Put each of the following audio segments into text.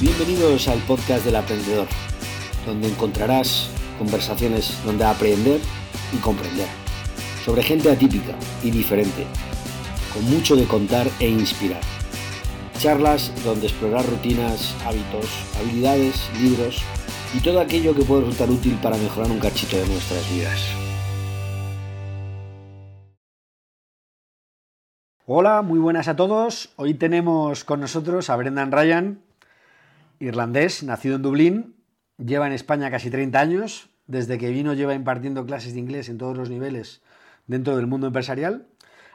Bienvenidos al podcast del aprendedor, donde encontrarás conversaciones donde aprender y comprender, sobre gente atípica y diferente, con mucho de contar e inspirar. Charlas donde explorar rutinas, hábitos, habilidades, libros y todo aquello que puede resultar útil para mejorar un cachito de nuestras vidas. Hola, muy buenas a todos. Hoy tenemos con nosotros a Brendan Ryan, irlandés, nacido en Dublín, lleva en España casi 30 años, desde que vino lleva impartiendo clases de inglés en todos los niveles dentro del mundo empresarial.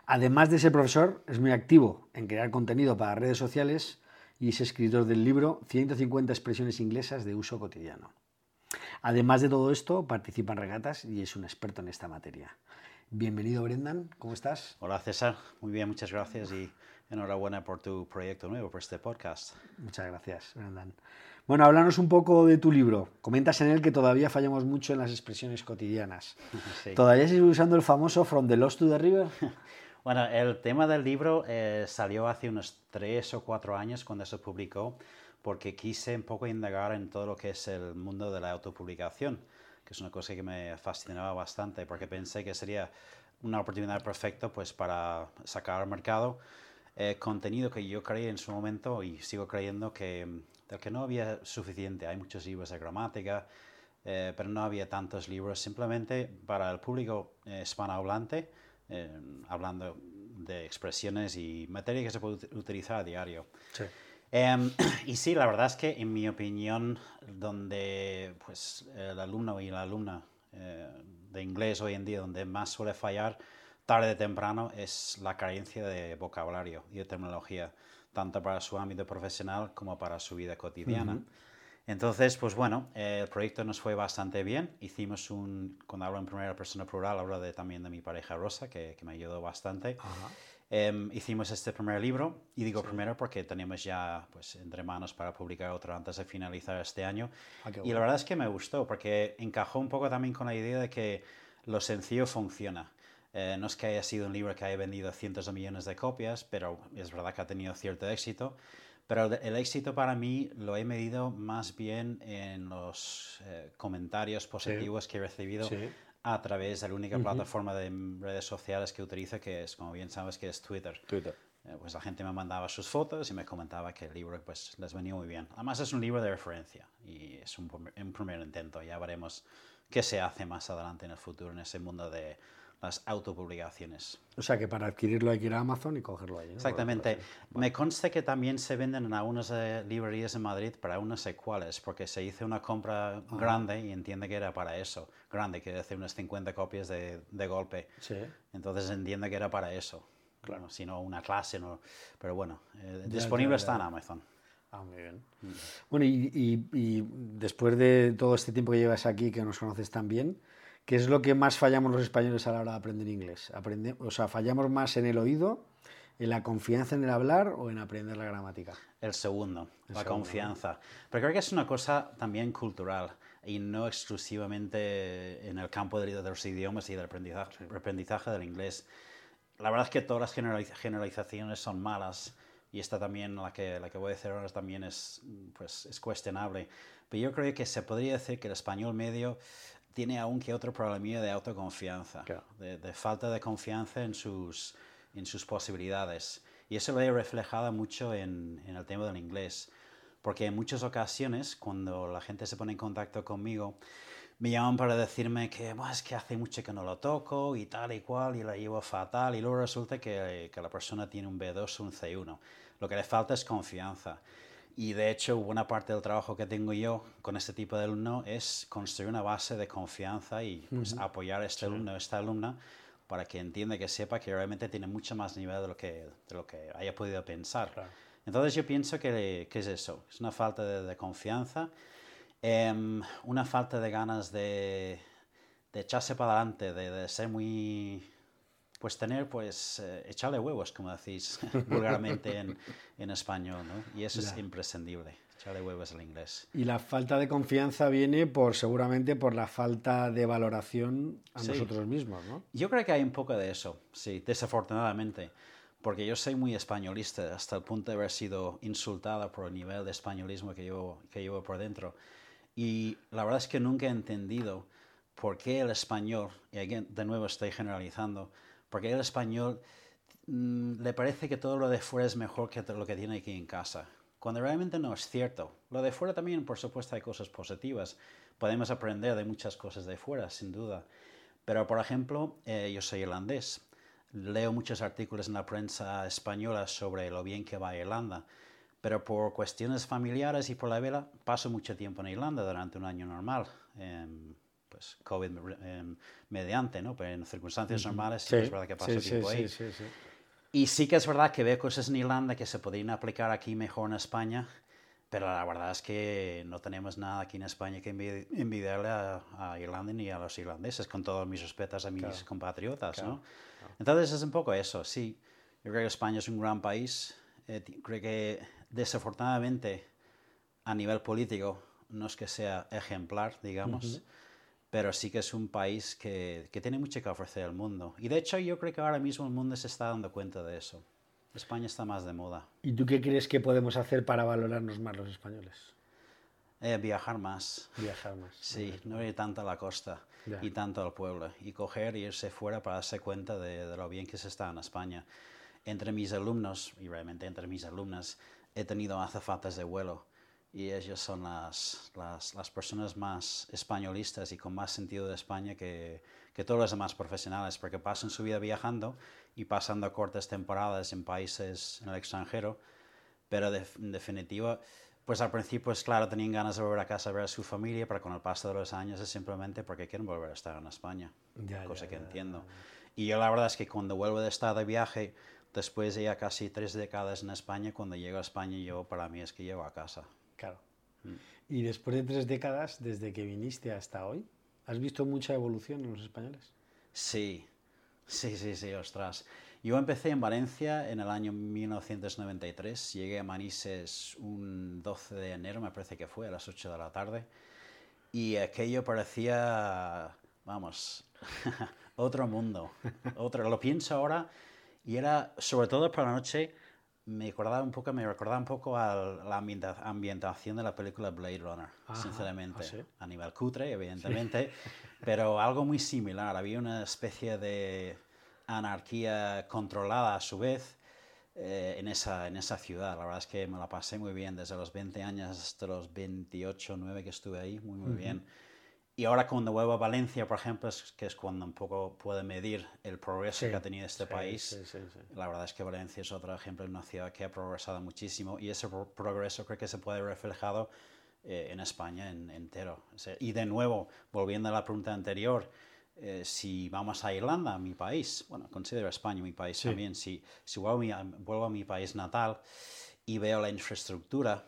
Además de ser profesor, es muy activo en crear contenido para redes sociales y es escritor del libro 150 expresiones inglesas de uso cotidiano. Además de todo esto, participa en regatas y es un experto en esta materia. Bienvenido, Brendan. ¿Cómo estás? Hola, César. Muy bien, muchas gracias y enhorabuena por tu proyecto nuevo, por este podcast. Muchas gracias, Brendan. Bueno, háblanos un poco de tu libro. Comentas en él que todavía fallamos mucho en las expresiones cotidianas. ¿Todavía sigues usando el famoso From the Lost to the River? bueno, el tema del libro eh, salió hace unos tres o cuatro años cuando se publicó, porque quise un poco indagar en todo lo que es el mundo de la autopublicación que es una cosa que me fascinaba bastante porque pensé que sería una oportunidad perfecta pues, para sacar al mercado eh, contenido que yo creí en su momento y sigo creyendo que, del que no había suficiente. Hay muchos libros de gramática, eh, pero no había tantos libros simplemente para el público eh, hispanohablante, hablando de expresiones y materia que se puede utilizar a diario. Sí. Em, y sí, la verdad es que en mi opinión, donde pues, el alumno y la alumna eh, de inglés hoy en día, donde más suele fallar tarde o temprano, es la carencia de vocabulario y de terminología, tanto para su ámbito profesional como para su vida cotidiana. Entonces, pues bueno, el proyecto nos fue bastante bien. Hicimos un, cuando hablo en primera persona plural, hablo de, también de mi pareja Rosa, que, que me ayudó bastante. Em, hicimos este primer libro, y digo primero porque tenemos ya pues, entre manos para publicar otro antes de finalizar este año. Ah, y la verdad es que me gustó, porque encajó un poco también con la idea de que lo sencillo funciona. Eh, no es que haya sido un libro que haya vendido cientos de millones de copias, pero es verdad que ha tenido cierto éxito. Pero el éxito para mí lo he medido más bien en los eh, comentarios positivos que he recibido a través de la única plataforma de redes sociales que utilizo, que es, como bien sabes, que es Twitter. Twitter. Eh, pues la gente me mandaba sus fotos y me comentaba que el libro pues, les venía muy bien. Además es un libro de referencia y es un, un primer intento. Ya veremos qué se hace más adelante en el futuro en ese mundo de las autopublicaciones. O sea que para adquirirlo hay que ir a Amazon y cogerlo ahí. Exactamente. Me consta que también se venden en algunas eh, librerías en Madrid para unos secuales, porque se hizo una compra grande y entiende que era para eso. Grande, quiere decir unas 50 copias de, de golpe. Sí. Entonces entiende que era para eso. Claro. Si no una clase, no. Pero bueno, eh, disponible está en Amazon. Ah, muy bien. Mm. Bueno, y, y, y, después de todo este tiempo que llevas aquí, que nos conoces tan bien, ¿Qué es lo que más fallamos los españoles a la hora de aprender inglés? Aprende, o sea, ¿fallamos más en el oído, en la confianza en el hablar o en aprender la gramática? El segundo, la confianza. Pero creo que es una cosa también cultural y no exclusivamente en el campo de, los idiomas y del aprendizaje, aprendizaje del inglés. La verdad es que todas las generalizaciones son malas y esta también, la que, la que voy a decir ahora, también es, pues, es cuestionable. Pero yo creo que se podría decir que el español medio tiene aún que otro problema de autoconfianza, de, falta de confianza en sus, en sus posibilidades. Y eso lo he reflejado mucho en, en, el tema del inglés, porque en muchas ocasiones cuando la gente se pone en contacto conmigo, me llaman para decirme que es que hace mucho que no lo toco y tal y cual, y la llevo fatal, y luego resulta que, que la persona tiene un B2 o un C1. Lo que le falta es confianza. Y de hecho, buena parte del trabajo que tengo yo con este tipo de alumno es construir una base de confianza y pues, apoyar a este alumno o esta alumna para que entienda, que sepa que realmente tiene mucho más nivel de lo que, de lo que haya podido pensar. Entonces yo pienso que, que, es eso, es una falta de, confianza, em, una falta de ganas de, de echarse para adelante, de, de ser muy pues tener, pues, eh, echarle huevos, como decís vulgarmente en, en, español, ¿no? Y eso es imprescindible, echarle huevos al inglés. Y la falta de confianza viene por, seguramente, por la falta de valoración a nosotros mismos, ¿no? Yo creo que hay un poco de eso, sí, desafortunadamente. porque yo soy muy españolista hasta el punto de haber sido insultada por el nivel de españolismo que llevo, que llevo por dentro. Y la verdad es que nunca he entendido por qué el español, y again, de nuevo estoy generalizando, por qué el español mm, le parece que todo lo de fuera es mejor que lo que tiene aquí en casa, cuando realmente no es cierto. Lo de fuera también, por supuesto, hay cosas positivas. Podemos aprender de muchas cosas de fuera, sin duda. Pero, por ejemplo, eh, yo soy irlandés. Leo muchos artículos en la prensa española sobre lo bien que va a Irlanda pero por cuestiones familiares y por la vela paso mucho tiempo en Irlanda durante un año normal. Em, pues COVID em, mediante, ¿no? Pero en circunstancias normales sí, es verdad que paso tiempo ahí. Y sí que es verdad que veo cosas en Irlanda que se podrían aplicar aquí mejor en España, pero la verdad es que no tenemos nada aquí en España que envidiarle a, Irlanda ni a los irlandeses, con todos mis respetos a mis compatriotas, ¿no? Entonces es un poco eso, sí. Yo creo que España es un gran país. Eh, creo que desafortunadamente, a nivel político, no es que sea ejemplar, digamos, pero sí que es un país que, que, tiene mucho que ofrecer al mundo. Y de hecho yo creo que ahora mismo el mundo se está dando cuenta de eso. España está más de moda. ¿Y tú qué crees que podemos hacer para valorarnos más los españoles? Eh, viajar más. Viajar más. Sí, no ir tanto a la costa y tanto al pueblo. Y coger e irse fuera para darse cuenta de, de, lo bien que se está en España. Entre mis alumnos, y realmente entre mis alumnas, he tenido azafatas de vuelo y ellos son las, las, las, personas más españolistas y con más sentido de España que, que, todos los demás profesionales, porque pasan su vida viajando y pasando cortas temporadas en países en el extranjero, pero en definitiva, pues al principio, es claro, tenían ganas de volver a casa a ver a su familia, pero con el paso de los años es simplemente porque quieren volver a estar en España, cosa que entiendo. Y yo la verdad es que cuando vuelvo de estar de viaje, después de ya casi tres décadas en España, cuando llego a España, yo para mí es que llego a casa. Claro. Mm. Y después de tres décadas, desde que viniste hasta hoy, ¿has visto mucha evolución en los españoles? Sí, sí, sí, sí, ostras. Yo empecé en Valencia en el año 1993, llegué a Manises un 12 de enero, me parece que fue, a las 8 de la tarde, y aquello parecía, vamos, otro mundo. Otro. Lo pienso ahora y era, sobre todo por la noche, me recordaba un poco, me recordaba un poco a la ambientación de la película Blade Runner, sinceramente. ¿ah, a nivel cutre, evidentemente, pero algo muy similar. Había una especie de anarquía controlada a su vez eh, en, esa, en esa ciudad. La verdad es que me la pasé muy bien desde los 20 años hasta los 28, 9 que estuve ahí, muy, muy bien. Y ahora cuando vuelvo a Valencia, por ejemplo, es, que es cuando un poco puede medir el progreso que ha tenido este país. la verdad es que Valencia es otro ejemplo de una ciudad que ha progresado muchísimo y ese progreso creo que se puede reflejado eh, en España en, entero. y de nuevo, volviendo a la pregunta anterior, eh, si vamos a Irlanda, mi país, bueno, considero España mi país también, si, si vuelvo a mi país natal y veo la infraestructura,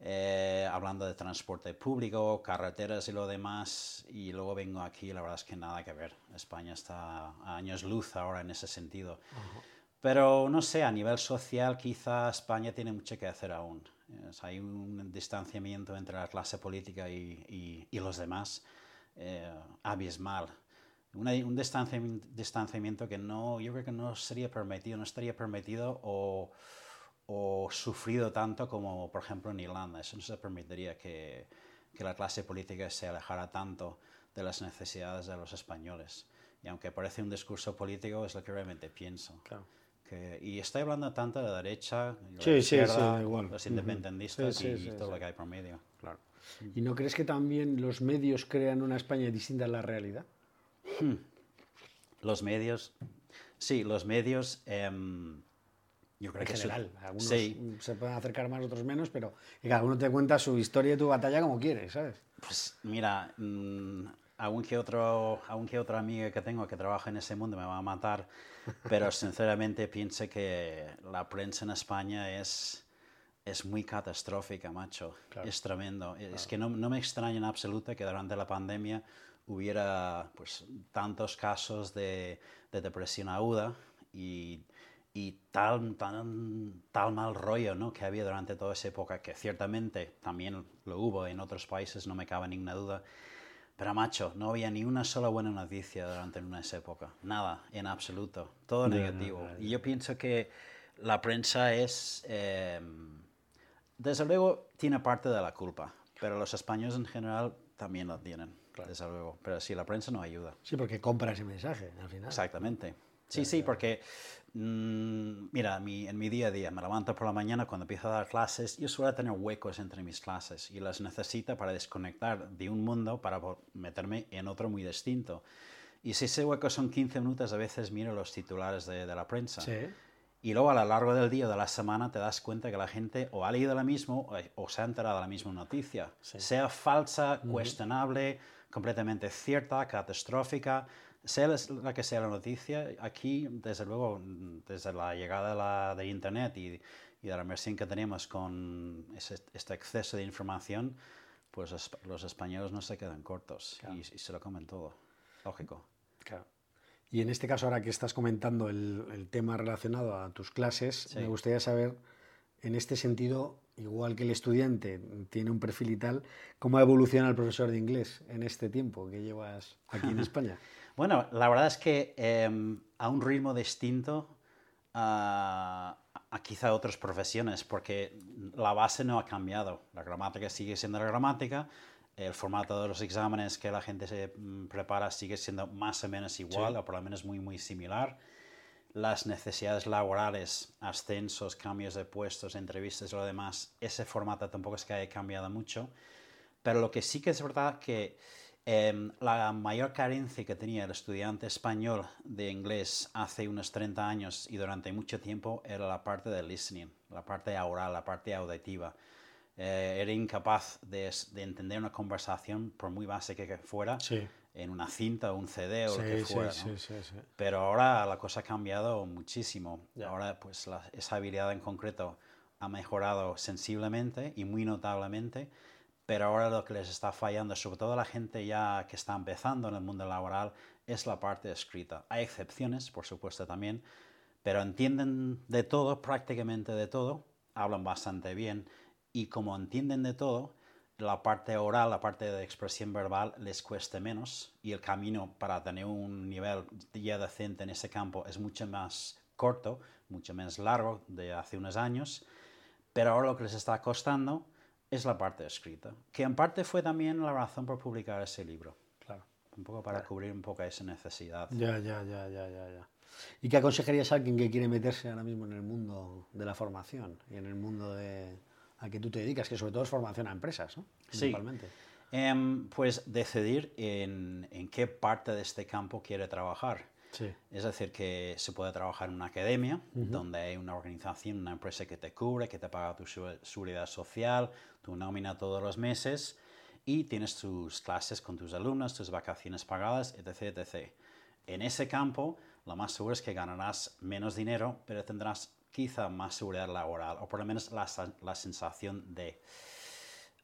eh, hablando de transporte público, carreteras y lo demás, y luego vengo aquí, la verdad es que nada que ver. España está a años luz ahora en ese sentido. Pero no sé, a nivel social quizá España tiene mucho que hacer aún. hay un distanciamiento entre la clase política y, y, los demás eh, abismal. un distanciamiento, distanciamiento que no, yo creo que no sería permitido, no estaría permitido o o sufrido tanto como, por ejemplo, en Irlanda. Eso no se permitiría que, que, la clase política se alejara tanto de las necesidades de los españoles. Y aunque parece un discurso político, es lo que realmente pienso. Que, y estoy hablando tanto de la derecha, la izquierda, los independentistas y todo lo que hay por medio. Claro. ¿Y no crees que también los medios crean una España distinta a la realidad? Hmm. Los medios, sí, los medios... Em, yo creo en que general, algunos se pueden acercar más, otros menos, pero cada uno te cuenta su historia y tu batalla como quiere, ¿sabes? Pues mira, mmm, aún que otro, aunque otra amiga que tengo que trabaja en ese mundo me va a matar, pero sinceramente pienso que la prensa en España es, es muy catastrófica, macho. Es tremendo. Es que no, no, me extraña en absoluto que durante la pandemia hubiera pues, tantos casos de, de depresión aguda y y tal, tan, tal mal rollo ¿no? que había durante toda esa época, que ciertamente también lo hubo en otros países, no me cabe ninguna duda, Pero macho, no había ni una sola buena noticia durante una esa época. Nada, en absoluto. Todo negativo. y yo pienso que la prensa es... Eh, desde luego tiene parte de la culpa, pero los españoles en general también lo tienen, desde luego. Pero sí, la prensa no ayuda. Sí, porque compra ese mensaje al final. Exactamente. Sí, sí, porque, mm, mira, en mi día a día, me levanto por la mañana cuando empiezo a dar clases, yo suelo tener huecos entre mis clases y las necesito para desconectar de un mundo para meterme en otro muy distinto. Y si ese hueco son 15 minutos, a veces miro los titulares de, de la prensa. Sí. Y luego a lo largo del día o de la semana te das cuenta que la gente o ha leído la misma o, se ha enterado de la misma noticia. Sea falsa, cuestionable, completamente cierta, catastrófica, sea la que sea la noticia, aquí, desde luego, desde la llegada de, la, de Internet y, y, de la inmersión que tenemos con este exceso de información, pues los, españoles no se quedan cortos y, y, se lo comen todo. Lógico. Claro. Y en este caso, ahora que estás comentando el, tema relacionado a tus clases, me gustaría saber, en este sentido, igual que el estudiante tiene un perfil y tal, ¿cómo evoluciona el profesor de inglés en este tiempo que llevas aquí en España? Bueno, la verdad es que em, a un ritmo distinto a, a, quizá otras profesiones, porque la base no ha cambiado. La gramática sigue siendo la gramática, el formato de los exámenes que la gente se mm, prepara sigue siendo más o menos igual, o por lo menos muy, muy similar. Las necesidades laborales, ascensos, cambios de puestos, entrevistas y lo demás, ese formato tampoco es que haya cambiado mucho. Pero lo que sí que es verdad que em, la mayor carencia que tenía el estudiante español de inglés hace unos 30 años y durante mucho tiempo era la parte del listening, la parte oral, la parte auditiva eh, era incapaz de, de, entender una conversación, por muy básica que fuera, en una cinta o un CD o lo que fuera. Pero ahora la cosa ha cambiado muchísimo. Ahora, pues, esa habilidad en concreto ha mejorado sensiblemente y muy notablemente. Pero ahora lo que les está fallando, sobre todo a la gente ya que está empezando en el mundo laboral, es la parte escrita. Hay excepciones, por supuesto, también, pero entienden de todo, prácticamente de todo, hablan bastante bien y como entienden de todo, la parte oral, la parte de expresión verbal les cueste menos y el camino para tener un nivel ya decente en ese campo es mucho más corto, mucho menos largo de hace unos años, pero ahora lo que les está costando es la parte escrita, que en parte fue también la razón por publicar ese libro. Claro. Un poco para cubrir un poco esa necesidad. Ya, ya, ya, ya, ya, ya. ¿Y qué aconsejarías a alguien que quiere meterse ahora mismo en el mundo de la formación y en el mundo de, a que tú te dedicas, que sobre todo es formación a empresas, ¿no? Principalmente. Sí. Em, pues decidir en, en, qué parte de este campo quiere trabajar. Sí. Es decir, que se puede trabajar en una academia, donde hay una organización, una empresa que te cubre, que te paga tu seguridad social, tu nómina todos los meses y tienes tus clases con tus alumnos, tus vacaciones pagadas, etc, etc. En ese campo, lo más seguro es que ganarás menos dinero, pero tendrás quizá más seguridad laboral, o por lo menos la, la sensación de...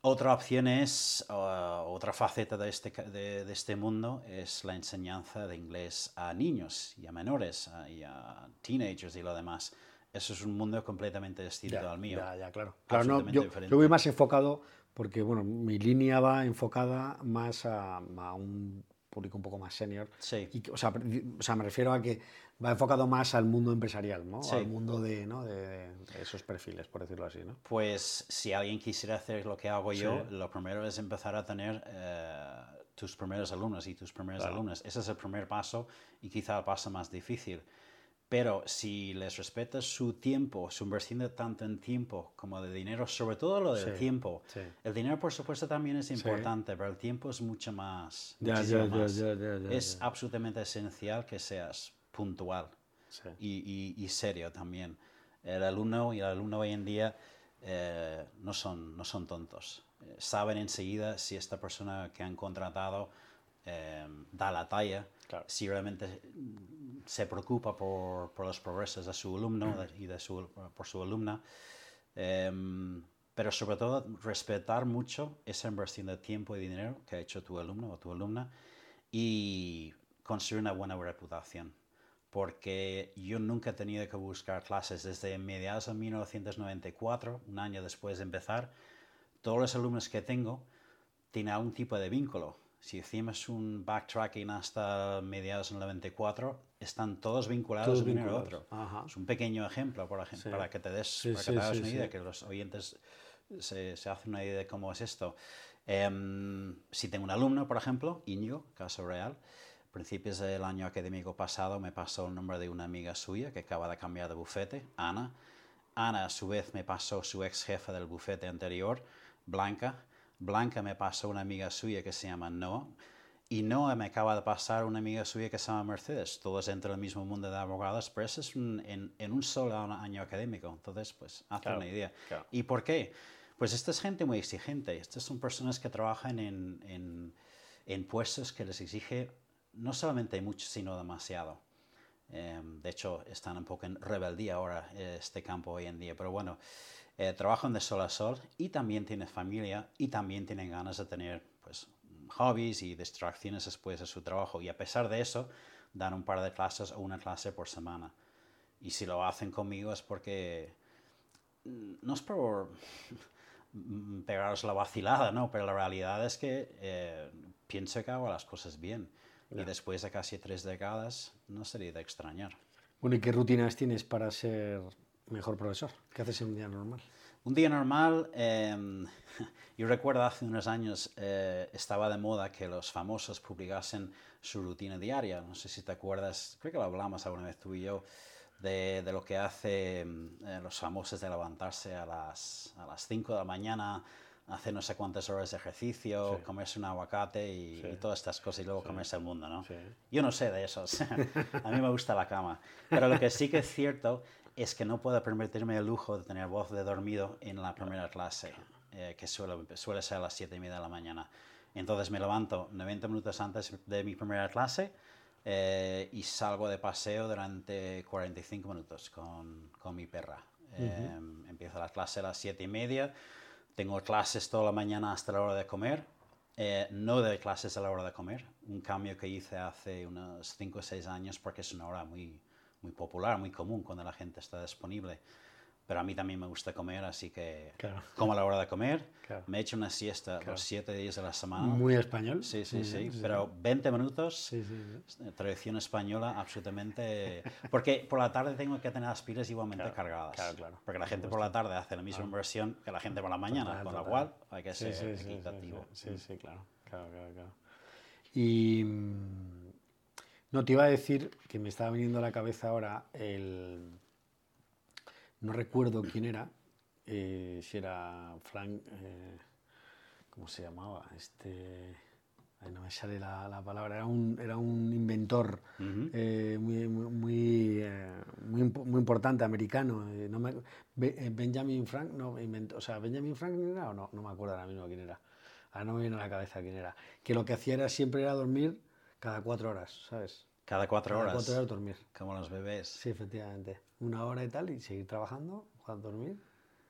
Otra opción es, otra faceta de este, de, este mundo es la enseñanza de inglés a niños y a menores y a teenagers y lo demás. Eso es un mundo completamente distinto al mío. Ya, ya, claro. claro no, yo, yo, voy más enfocado porque, bueno, mi línea va enfocada más a, a un público un poco más senior. Sí. Y, o, sea, o sea, me refiero a que va enfocado más al mundo empresarial, ¿no? Al mundo de, ¿no? de, esos perfiles, por decirlo así, ¿no? Pues si alguien quisiera hacer lo que hago yo, lo primero es empezar a tener eh, tus primeros alumnos y tus primeros alumnos. Ese es el primer paso y quizá el paso más difícil. Pero si les respetas su tiempo, su inversión de tanto en tiempo como de dinero, sobre todo lo del tiempo. El dinero, por supuesto, también es importante, pero el tiempo es mucho más. Ya, ya, más. es absolutamente esencial que seas puntual y, y, serio también. El alumno y el alumno hoy en día eh, no, son, no son tontos. Eh, saben enseguida si esta persona que han contratado eh, da la talla, si realmente se preocupa por, por, los progresos de su alumno y de su, por su alumna. Em, pero sobre todo respetar mucho esa inversión de tiempo y dinero que ha hecho tu alumno o tu alumna y construir una buena reputación porque yo nunca he tenido que buscar clases desde mediados de 1994, un año después de empezar. Todos los alumnos que tengo tienen algún tipo de vínculo. Si hicimos un backtracking hasta mediados del 94, están todos vinculados Todos uno al vinculados. otro. Ajá. Es un pequeño ejemplo, por ejemplo, Sí. para que te des, Sí, para que sí, te hagas una idea, que los oyentes se, se hacen una idea de cómo es esto. Em, si tengo un alumno, por ejemplo, Íñigo, caso real, a principios del año académico pasado me pasó el nombre de una amiga suya que acaba de cambiar de bufete, Ana. Ana, a su vez, me pasó su ex jefa del bufete anterior, Blanca. Blanca me pasó una amiga suya que se llama Noah. Y Noah me acaba de pasar una amiga suya que se llama Mercedes. Todos dentro del mismo mundo de abogados, pero eso es un- en, en un solo año académico. Entonces, pues, hazte Claro, una idea. claro. ¿Y por qué? Pues esta es gente muy exigente. Estas son personas que trabajan en, en, en puestos que les exige no solamente mucho, sino demasiado. Em, de hecho, están un poco en rebeldía ahora eh, este campo hoy en día. Pero bueno, eh, trabajan de sol a sol y también tienen familia y también tienen ganas de tener pues, hobbies y distracciones después de su trabajo. Y a pesar de eso, dan un par de clases o una clase por semana. Y si lo hacen conmigo es porque mm, no es por mm, pegaros la vacilada, ¿no? Pero la realidad es que eh, pienso que hago las cosas bien. Y después de casi tres décadas, no sería de extrañar. Bueno, ¿y qué rutinas tienes para ser mejor profesor? ¿Qué haces en un día normal? Un día normal, em, yo recuerdo hace unos años eh, estaba de moda que los famosos publicasen su rutina diaria. No sé si te acuerdas, creo que lo hablamos alguna vez tú y yo, de, de lo que hacen los famosos de levantarse a las, a las 5 de la mañana, hacer no sé cuántas horas de ejercicio, Sí. comerse un aguacate y, Sí. y todas estas cosas y luego comerse el mundo, ¿no? Sí. Yo no sé de esos. a mí me gusta la cama. Pero lo que sí que es cierto es que no puedo permitirme el lujo de tener voz de dormido en la primera clase, eh, que suele, suele ser a las 7 y media de la mañana. Entonces me levanto 90 minutos antes de mi primera clase eh, y salgo de paseo durante 45 minutos con, con mi perra. Eh, Empiezo la clase a las 7 y media, tengo clases toda la mañana hasta la hora de comer. Eh, no doy clases a la hora de comer, un cambio que hice hace unos 5 o 6 años porque es una hora muy, muy popular, muy común cuando la gente está disponible. Pero a mí también me gusta comer, así que Claro. como a la hora de comer, Claro. me echo una siesta los 7 días de la semana. Muy español. Sí, sí, sí, bien, pero 20 minutos, Sí, sí, sí. tradición española, absolutamente. Porque por la tarde tengo que tener las pilas igualmente Claro, cargadas. claro, claro, Porque la gente por la tarde hace la misma inversión que la gente por la mañana, Total, con lo cual hay que Sí, ser sí, sí, sí, equitativo. Sí, sí, sí, claro, claro, claro, claro. Y mm, no te iba a decir que me estaba viniendo a la cabeza ahora el. No recuerdo quién era, eh, si era Frank. eh, ¿Cómo se llamaba? Este. ay, no me sale la, la palabra. Era un, era un inventor eh, muy, muy, muy, eh, muy, impo- muy importante, americano. no me- Be- Benjamin Frank, no, inventó- o sea, Benjamin Franklin era o no, no me acuerdo ahora mismo quién era. Ahora no me viene a la cabeza quién era. Que lo que hacía era siempre era dormir cada cuatro horas, ¿sabes? Cada cuatro Cada horas, cuatro horas dormir. como los bebés. Sí, efectivamente. Una hora y tal, y seguir trabajando, jugar dormir.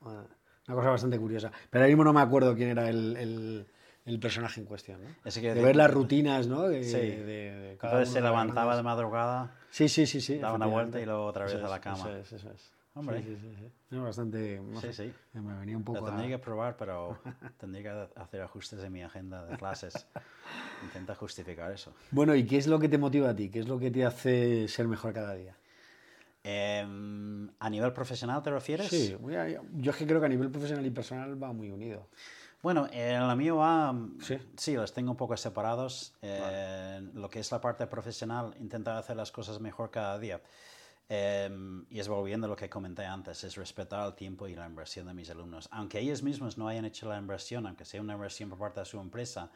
Bueno, una cosa bastante curiosa. Pero ahora mismo no me acuerdo quién era el, el- el personaje en cuestión. ¿no? Eso quiere De ver las rutinas, ¿no? De- Sí. de- Entonces se levantaba de madrugada. Sí, sí, sí, sí. Daba una vuelta y luego otra vez Eso a la es, cama. Eso es, eso es. Hombre. Sí, sí, sí, sí. No, bastante. no Sí, sé, sí. Me venía un Lo poco. a- tendría que probar, pero tendría que hacer ajustes en mi agenda de clases. Intenta justificar eso. Bueno, ¿y qué es lo que te motiva a ti? ¿Qué es lo que te hace ser mejor cada día? Em, ¿A nivel profesional te refieres? Sí, yo es que creo que a nivel profesional y personal va muy unido. Bueno, en la mío va. Sí. Sí, los tengo un poco separados. Eh, Lo que es la parte profesional, intentar hacer las cosas mejor cada día. Eh, y es volviendo a lo que comenté antes, es respetar el tiempo y la inversión de mis alumnos. Aunque ellos mismos no hayan hecho la inversión, aunque sea una inversión por parte de su empresa,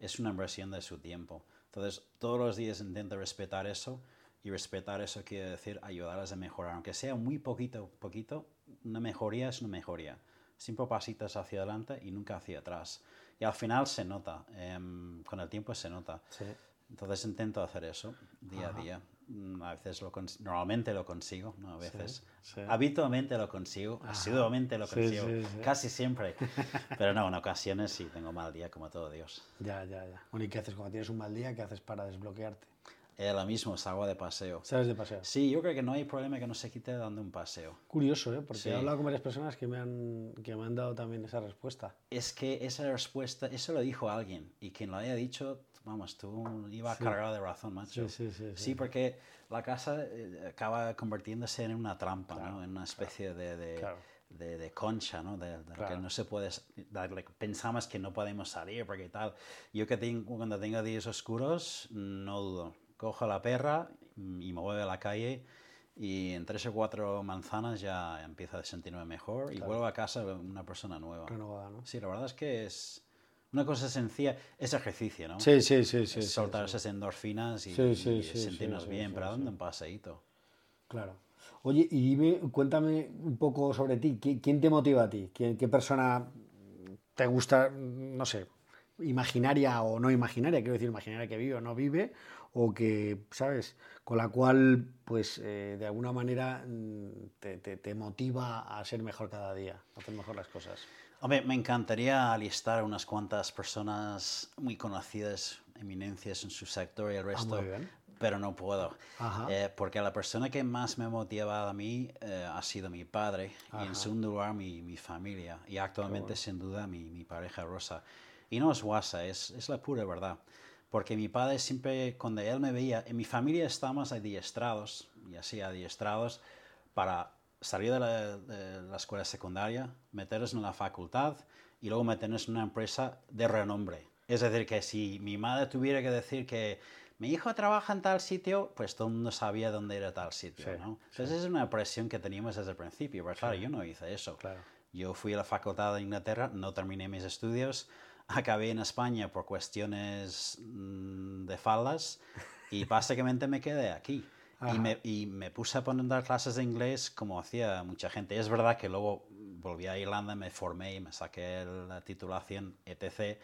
es una inversión de su tiempo. Entonces, todos los días intento respetar eso y respetar eso quiere decir ayudarles a mejorar. Aunque sea muy poquito, poquito, una mejoría es una mejoría. Siempre pasitos hacia adelante y nunca hacia atrás. Y al final se nota, em, con el tiempo se nota. Sí. Entonces intento hacer eso día a día. Mm, A veces lo normalmente lo consigo, no a veces. sí. Habitualmente lo consigo, asiduamente lo Sí, consigo, sí, sí. casi siempre. Pero no, en ocasiones sí tengo mal día como todo Dios. Ya, ya, ya. Bueno, ¿y qué haces cuando tienes un mal día? ¿Qué haces para desbloquearte? Es lo mismo, salgo de paseo. ¿Sabes de paseo? Sí, yo creo que no hay problema que no se quite dando un paseo. Curioso, ¿eh? Porque Sí. he hablado con varias personas que me, han, que me han dado también esa respuesta. Es que esa respuesta, eso lo dijo alguien y quien lo haya dicho, vamos, tú iba cargado de razón, macho. Sí, sí, sí, sí. Sí, porque la casa eh, acaba convirtiéndose en una trampa, ¿no? En una especie de, de, Claro. de- de concha, ¿no? De, que Claro. no se puede darle. Pensamos que no podemos salir porque tal. Yo que tengo, cuando tengo días oscuros, no dudo. Cojo la perra y me voy a la calle y en tres o cuatro manzanas ya empiezo a sentirme mejor y vuelvo a casa una persona nueva. Renovada, ¿no? Sí, la verdad es que es una cosa sencilla, es ejercicio, ¿no? Sí, sí, sí, sí. Es soltar sí. esas endorfinas y, sentirnos bien, sí. dando un paseíto. Claro. Oye, y dime, cuéntame un poco sobre ti. ¿Qui- ¿Quién te motiva a ti? ¿Qué, qué persona te gusta, no sé, imaginaria o no imaginaria? Quiero decir, imaginaria que vive o no vive, o que, ¿sabes? Con la cual, pues, eh, de alguna manera mm, te, te- te motiva a ser mejor cada día, a hacer mejor las cosas. Hombre, me encantaría alistar unas cuantas personas muy conocidas, eminencias en su sector y el resto, Ah, bien. pero no puedo. Eh, porque la persona que más me ha motivado a mí eh, ha sido mi padre y Ajá. en segundo lugar mi, mi familia y actualmente sin duda mi, mi pareja Rosa. Y no es guasa, es, es la pura verdad. Porque mi padre siempre, cuando él me veía, en mi familia estamos adiestrados, y así adiestrados, para salir de la, de la escuela secundaria, meternos en la facultad y luego meternos en una empresa de renombre. Es decir, que si mi madre tuviera que decir que mi hijo trabaja en tal sitio, pues todo el mundo sabía dónde era tal sitio, Sí, ¿no? Entonces es una presión que teníamos desde el principio, pero claro, yo no hice eso. Claro. Yo fui a la facultad de Inglaterra, no terminé mis estudios, acabé en España por cuestiones mm, de faldas y básicamente me quedé aquí. Y me, y me puse a poner dar clases de inglés como hacía mucha gente. Es verdad que luego volví a Irlanda, me formé y me saqué la titulación, etc.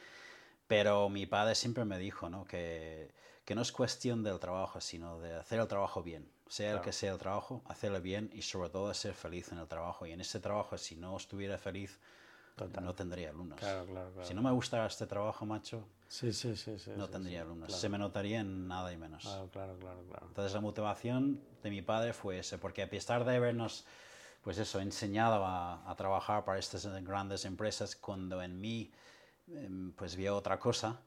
Pero mi padre siempre me dijo ¿no? que, que no es cuestión del trabajo, sino de hacer el trabajo bien. Sea el que sea el trabajo, hacerlo bien y sobre todo ser feliz en el trabajo. Y en ese trabajo, si no estuviera feliz, no tendría alumnos. Claro, claro, claro. Si no me gustara este trabajo, macho, Sí, sí, sí. sí no sí, tendría sí, alumnos. claro. Se me notaría en nada y menos. Claro, claro, claro, claro. Entonces la motivación de mi padre fue ese, porque a pesar de habernos, pues eso, enseñado a, a trabajar para estas grandes empresas, cuando en mí, em, pues vio otra cosa,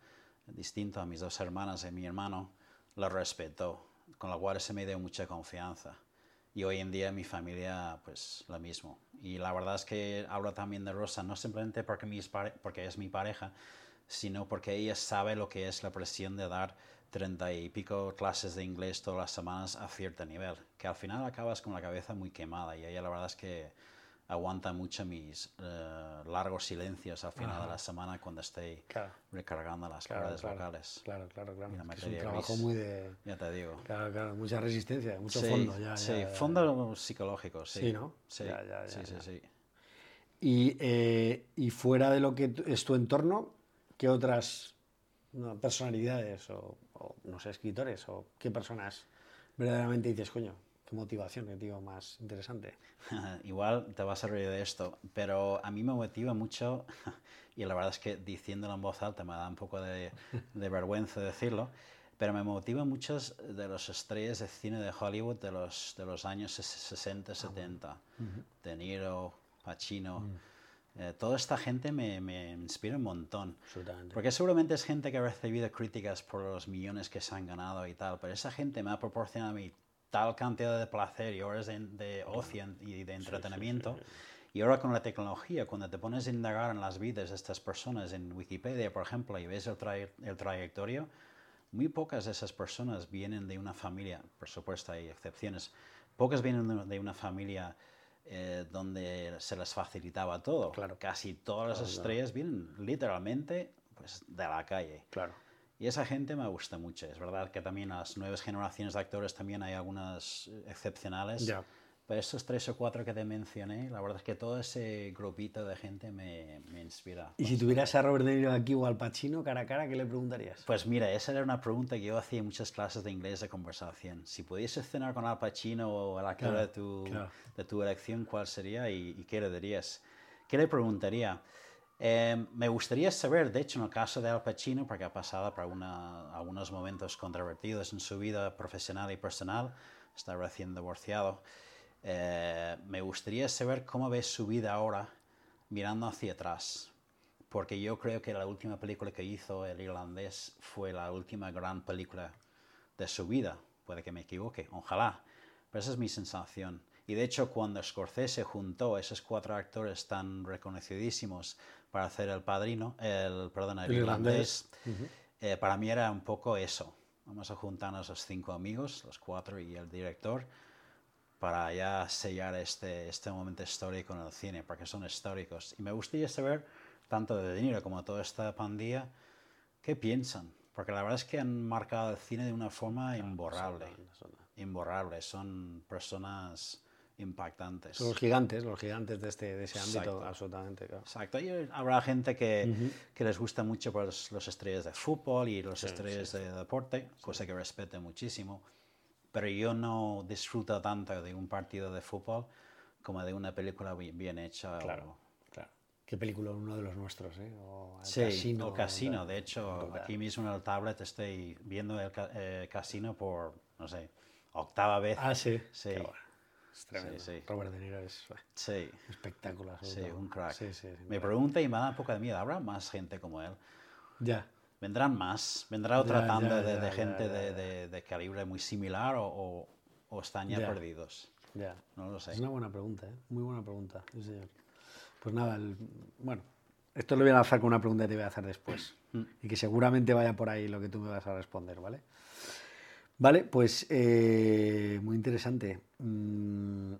distinto a mis dos hermanas y mi hermano, lo respetó, con lo cual se me dio mucha confianza. Y hoy en día mi familia, pues lo mismo. Y la verdad es que hablo también de Rosa, no simplemente porque, mis pare- porque es mi pareja, sino porque ella sabe lo que es la presión de dar treinta y pico clases de inglés todas las semanas a cierto nivel, que al final acabas con la cabeza muy quemada y ella la verdad es que aguanta mucho mis eh, largos silencios al final de la semana cuando estoy Claro. recargando las Claro, cuerdas claro, vocales. Claro, claro, claro. Es un trabajo gris. muy de... Ya te digo. Claro, claro, mucha resistencia, mucho sí, fondo. Ya, sí, ya, ya, ya. fondo psicológico, sí. Sí, ¿no? Sí, sí, sí, sí. Y, eh, y fuera de lo que es tu entorno, ¿qué otras no, personalidades o, o, no sé, escritores o qué personas verdaderamente dices, coño, qué motivación, qué tío más interesante? Igual te vas a reír de esto, pero a mí me motiva mucho, y la verdad es que diciéndolo en voz alta me da un poco de, de vergüenza decirlo, pero me motiva muchos de los estrellas de cine de Hollywood de los, de los años ses- 60, 70. De Niro, Pacino. Eh, toda esta gente me, me inspira un montón. Porque seguramente es gente que ha recibido críticas por los millones que se han ganado y tal, pero esa gente me ha proporcionado a mí tal cantidad de placer y horas de, de ocio y de entretenimiento. Y ahora con la tecnología, cuando te pones a indagar en las vidas de estas personas en Wikipedia, por ejemplo, y ves el, traje- el trayectorio, muy pocas de esas personas vienen de una familia, por supuesto hay excepciones, pocas vienen de una familia eh, donde se les facilitaba todo. Claro. Casi todas las estrellas vienen literalmente pues, de la calle. Claro. Y esa gente me gusta mucho. Es verdad que también las nuevas generaciones de actores también hay algunas eh, excepcionales. Ya. Pero estos tres o cuatro que te mencioné, la verdad es que todo ese grupito de gente me, me inspira. Y si tuvieras a Robert De Niro aquí o al Pacino cara a cara, ¿qué le preguntarías? Pues mira, esa era una pregunta que yo hacía en muchas clases de inglés de conversación. Si pudiese cenar con Al Pacino o el actor Claro, de, tu, claro. de tu elección, ¿cuál sería y, y qué le dirías? ¿Qué le preguntaría? Eh, me gustaría saber, de hecho, en el caso de Al Pacino, porque ha pasado por una, algunos momentos controvertidos en su vida profesional y personal, está recién divorciado, eh, me gustaría saber cómo ve su vida ahora mirando hacia atrás, porque yo creo que la última película que hizo el irlandés fue la última gran película de su vida. Puede que me equivoque, ojalá, pero esa es mi sensación. Y de hecho, cuando Scorsese juntó a esos cuatro actores tan reconocidísimos para hacer el padrino, el, perdón, el, irlandés, eh, para mí era un poco eso. Vamos a juntarnos los cinco amigos, los cuatro y el director, para ya sellar este, este momento histórico en el cine, porque son históricos. Y me gustaría saber, tanto de De Niro como toda esta pandilla, qué piensan. Porque la verdad es que han marcado el cine de una forma imborrable. Imborrable. Son personas impactantes. Son los gigantes, los gigantes de, este, de ese ámbito, absolutamente. Exacto. Y habrá gente que, que les gusta mucho pues, los estrellas de fútbol y los estrellas de deporte, cosa que respeto muchísimo. Pero yo no disfruto tanto de un partido de fútbol como de una película bien, hecha. Claro, claro. ¿Qué película? Uno de los nuestros, ¿eh? O el sí, Casino. El Casino. De hecho, aquí mismo en el tablet estoy viendo el eh, Casino por, no sé, octava vez. Ah, sí. Sí. Es tremendo. Sí, sí. Robert De Niro es sí. espectacular. Sí, un crack. Me pregunta y me da un poco de miedo. ¿Habrá más gente como él? Ya. ¿Vendrán más? ¿Vendrá otra tanda de, gente de, de, calibre muy similar o, o, están ya, perdidos? Ya. No lo sé. Es una buena pregunta, ¿eh? Muy buena pregunta, sí, señor. Pues nada, bueno, esto lo voy a lanzar con una pregunta que te voy a hacer después. Mm. Y que seguramente vaya por ahí lo que tú me vas a responder, ¿vale? Vale, pues eh, muy interesante. Mm,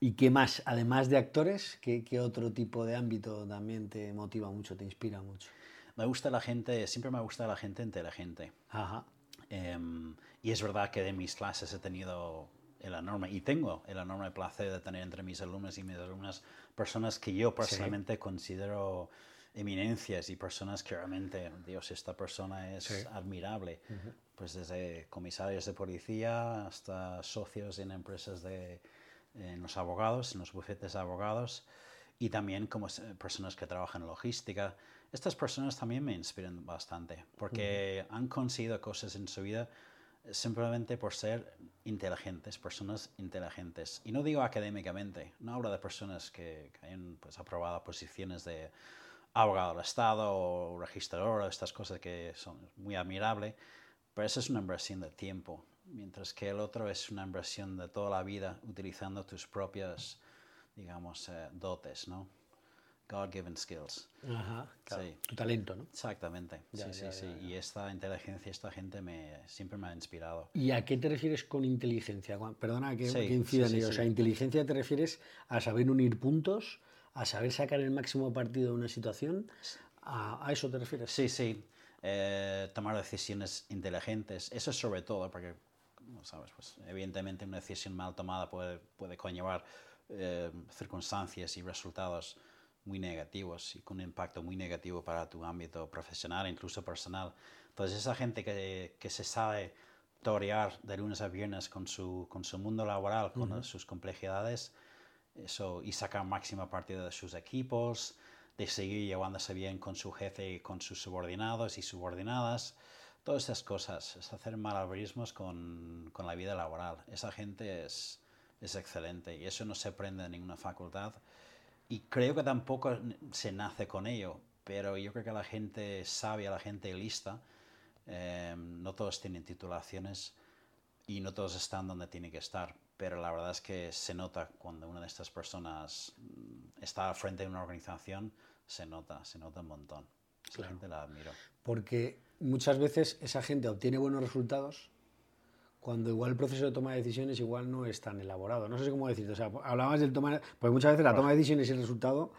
¿Y qué más? Además de actores, ¿qué, otro tipo de ámbito también te motiva mucho, te inspira mucho? Me gusta la gente, siempre me gusta la gente inteligente. Ajá. Em, y es verdad que de mis clases he tenido el enorme, y tengo el enorme placer de tener entre mis alumnos y mis alumnas personas que yo personalmente considero eminencias y personas que realmente, Dios, esta persona es admirable. Pues desde comisarios de policía hasta socios en empresas de en los abogados, en los bufetes de abogados y también como personas que trabajan en logística. Estas personas también me inspiran bastante porque han conseguido cosas en su vida simplemente por ser inteligentes, personas inteligentes. Y no digo académicamente, no hablo de personas que, que hayan pues, aprobado posiciones de abogado del Estado o registrador, estas cosas que son muy admirables, pero eso es una inversión de tiempo, mientras que el otro es una inversión de toda la vida utilizando tus propias, digamos, eh, dotes, ¿no? God-given skills. Ajá, sí. Tu talento, ¿no? Exactamente. sí, sí, sí. Y esta inteligencia, esta gente me, siempre me ha inspirado. ¿Y a qué te refieres con inteligencia? Perdona que, que incida en ello. O sea, inteligencia te refieres a saber unir puntos, a saber sacar el máximo partido de una situación. ¿A, eso te refieres? Sí, sí. Eh, tomar decisiones inteligentes. Eso es sobre todo, porque, sabes, pues, evidentemente una decisión mal tomada puede, puede conllevar eh, circunstancias y resultados muy negativos y con un impacto muy negativo para tu ámbito profesional, incluso personal. Entonces, esa gente que, que se sabe torear de lunes a viernes con su, con su mundo laboral, con sus complejidades, eso, y sacar máxima partida de sus equipos, de seguir llevándose bien con su jefe y con sus subordinados y subordinadas. Todas esas cosas, es hacer malabarismos con, con la vida laboral. Esa gente es, es excelente y eso no se aprende en ninguna facultad. Y creo que tampoco se nace con ello, pero yo creo que la gente sabia, la gente lista, eh, no todos tienen titulaciones y no todos están donde tienen que estar pero la verdad es que se nota cuando una de estas personas mm, está al frente de una organización, se nota, se nota un montón. Esa gente la admiro. Porque muchas veces esa gente obtiene buenos resultados cuando igual el proceso de toma de decisiones igual no es tan elaborado. No sé cómo decirte. O sea, hablabas del toma... Pues muchas veces la toma de decisiones y el resultado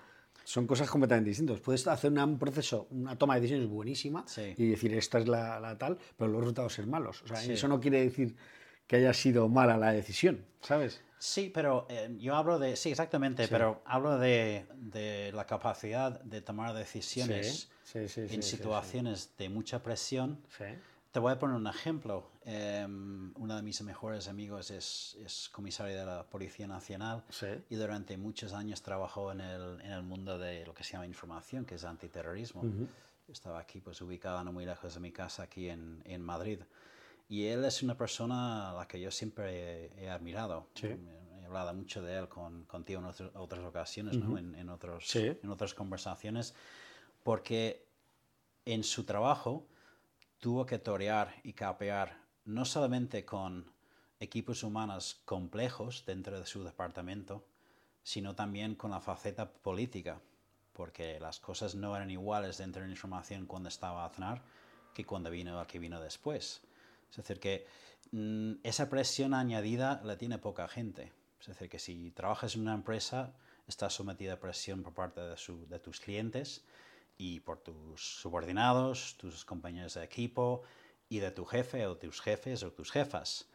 son cosas completamente distintas. Puedes hacer un proceso, una toma de decisiones buenísima y decir esta es la, la, tal, pero los resultados ser malos. O sea, eso no quiere decir que haya sido mala la decisión, ¿sabes? Sí, pero eh, yo hablo de, sí, exactamente, pero hablo de, de, la capacidad de tomar decisiones en situaciones de mucha presión te voy a poner un ejemplo. Em, uno de mis mejores amigos es, es, comisario de la Policía Nacional y durante muchos años trabajó en el, en el, mundo de lo que se llama información, que es antiterrorismo. Estaba aquí, pues ubicado no muy lejos de mi casa, aquí en, en, Madrid. Y él es una persona a la que yo siempre he, admirado. He, hablado mucho de él con, contigo en otras ocasiones, ¿no? en, en, otros, en otras conversaciones, porque en su trabajo tuvo que torear y capear no solamente con equipos humanos complejos dentro de su departamento, sino también con la faceta política, porque las cosas no eran iguales dentro de la información cuando estaba Aznar que cuando vino al que vino después. Es decir, que mm, esa presión añadida la tiene poca gente. Es decir, que si trabajas en una empresa, estás sometido a presión por parte de tus clientes y por tus subordinados, tus compañeros de equipo y de tu jefe o tus jefes o tus jefas,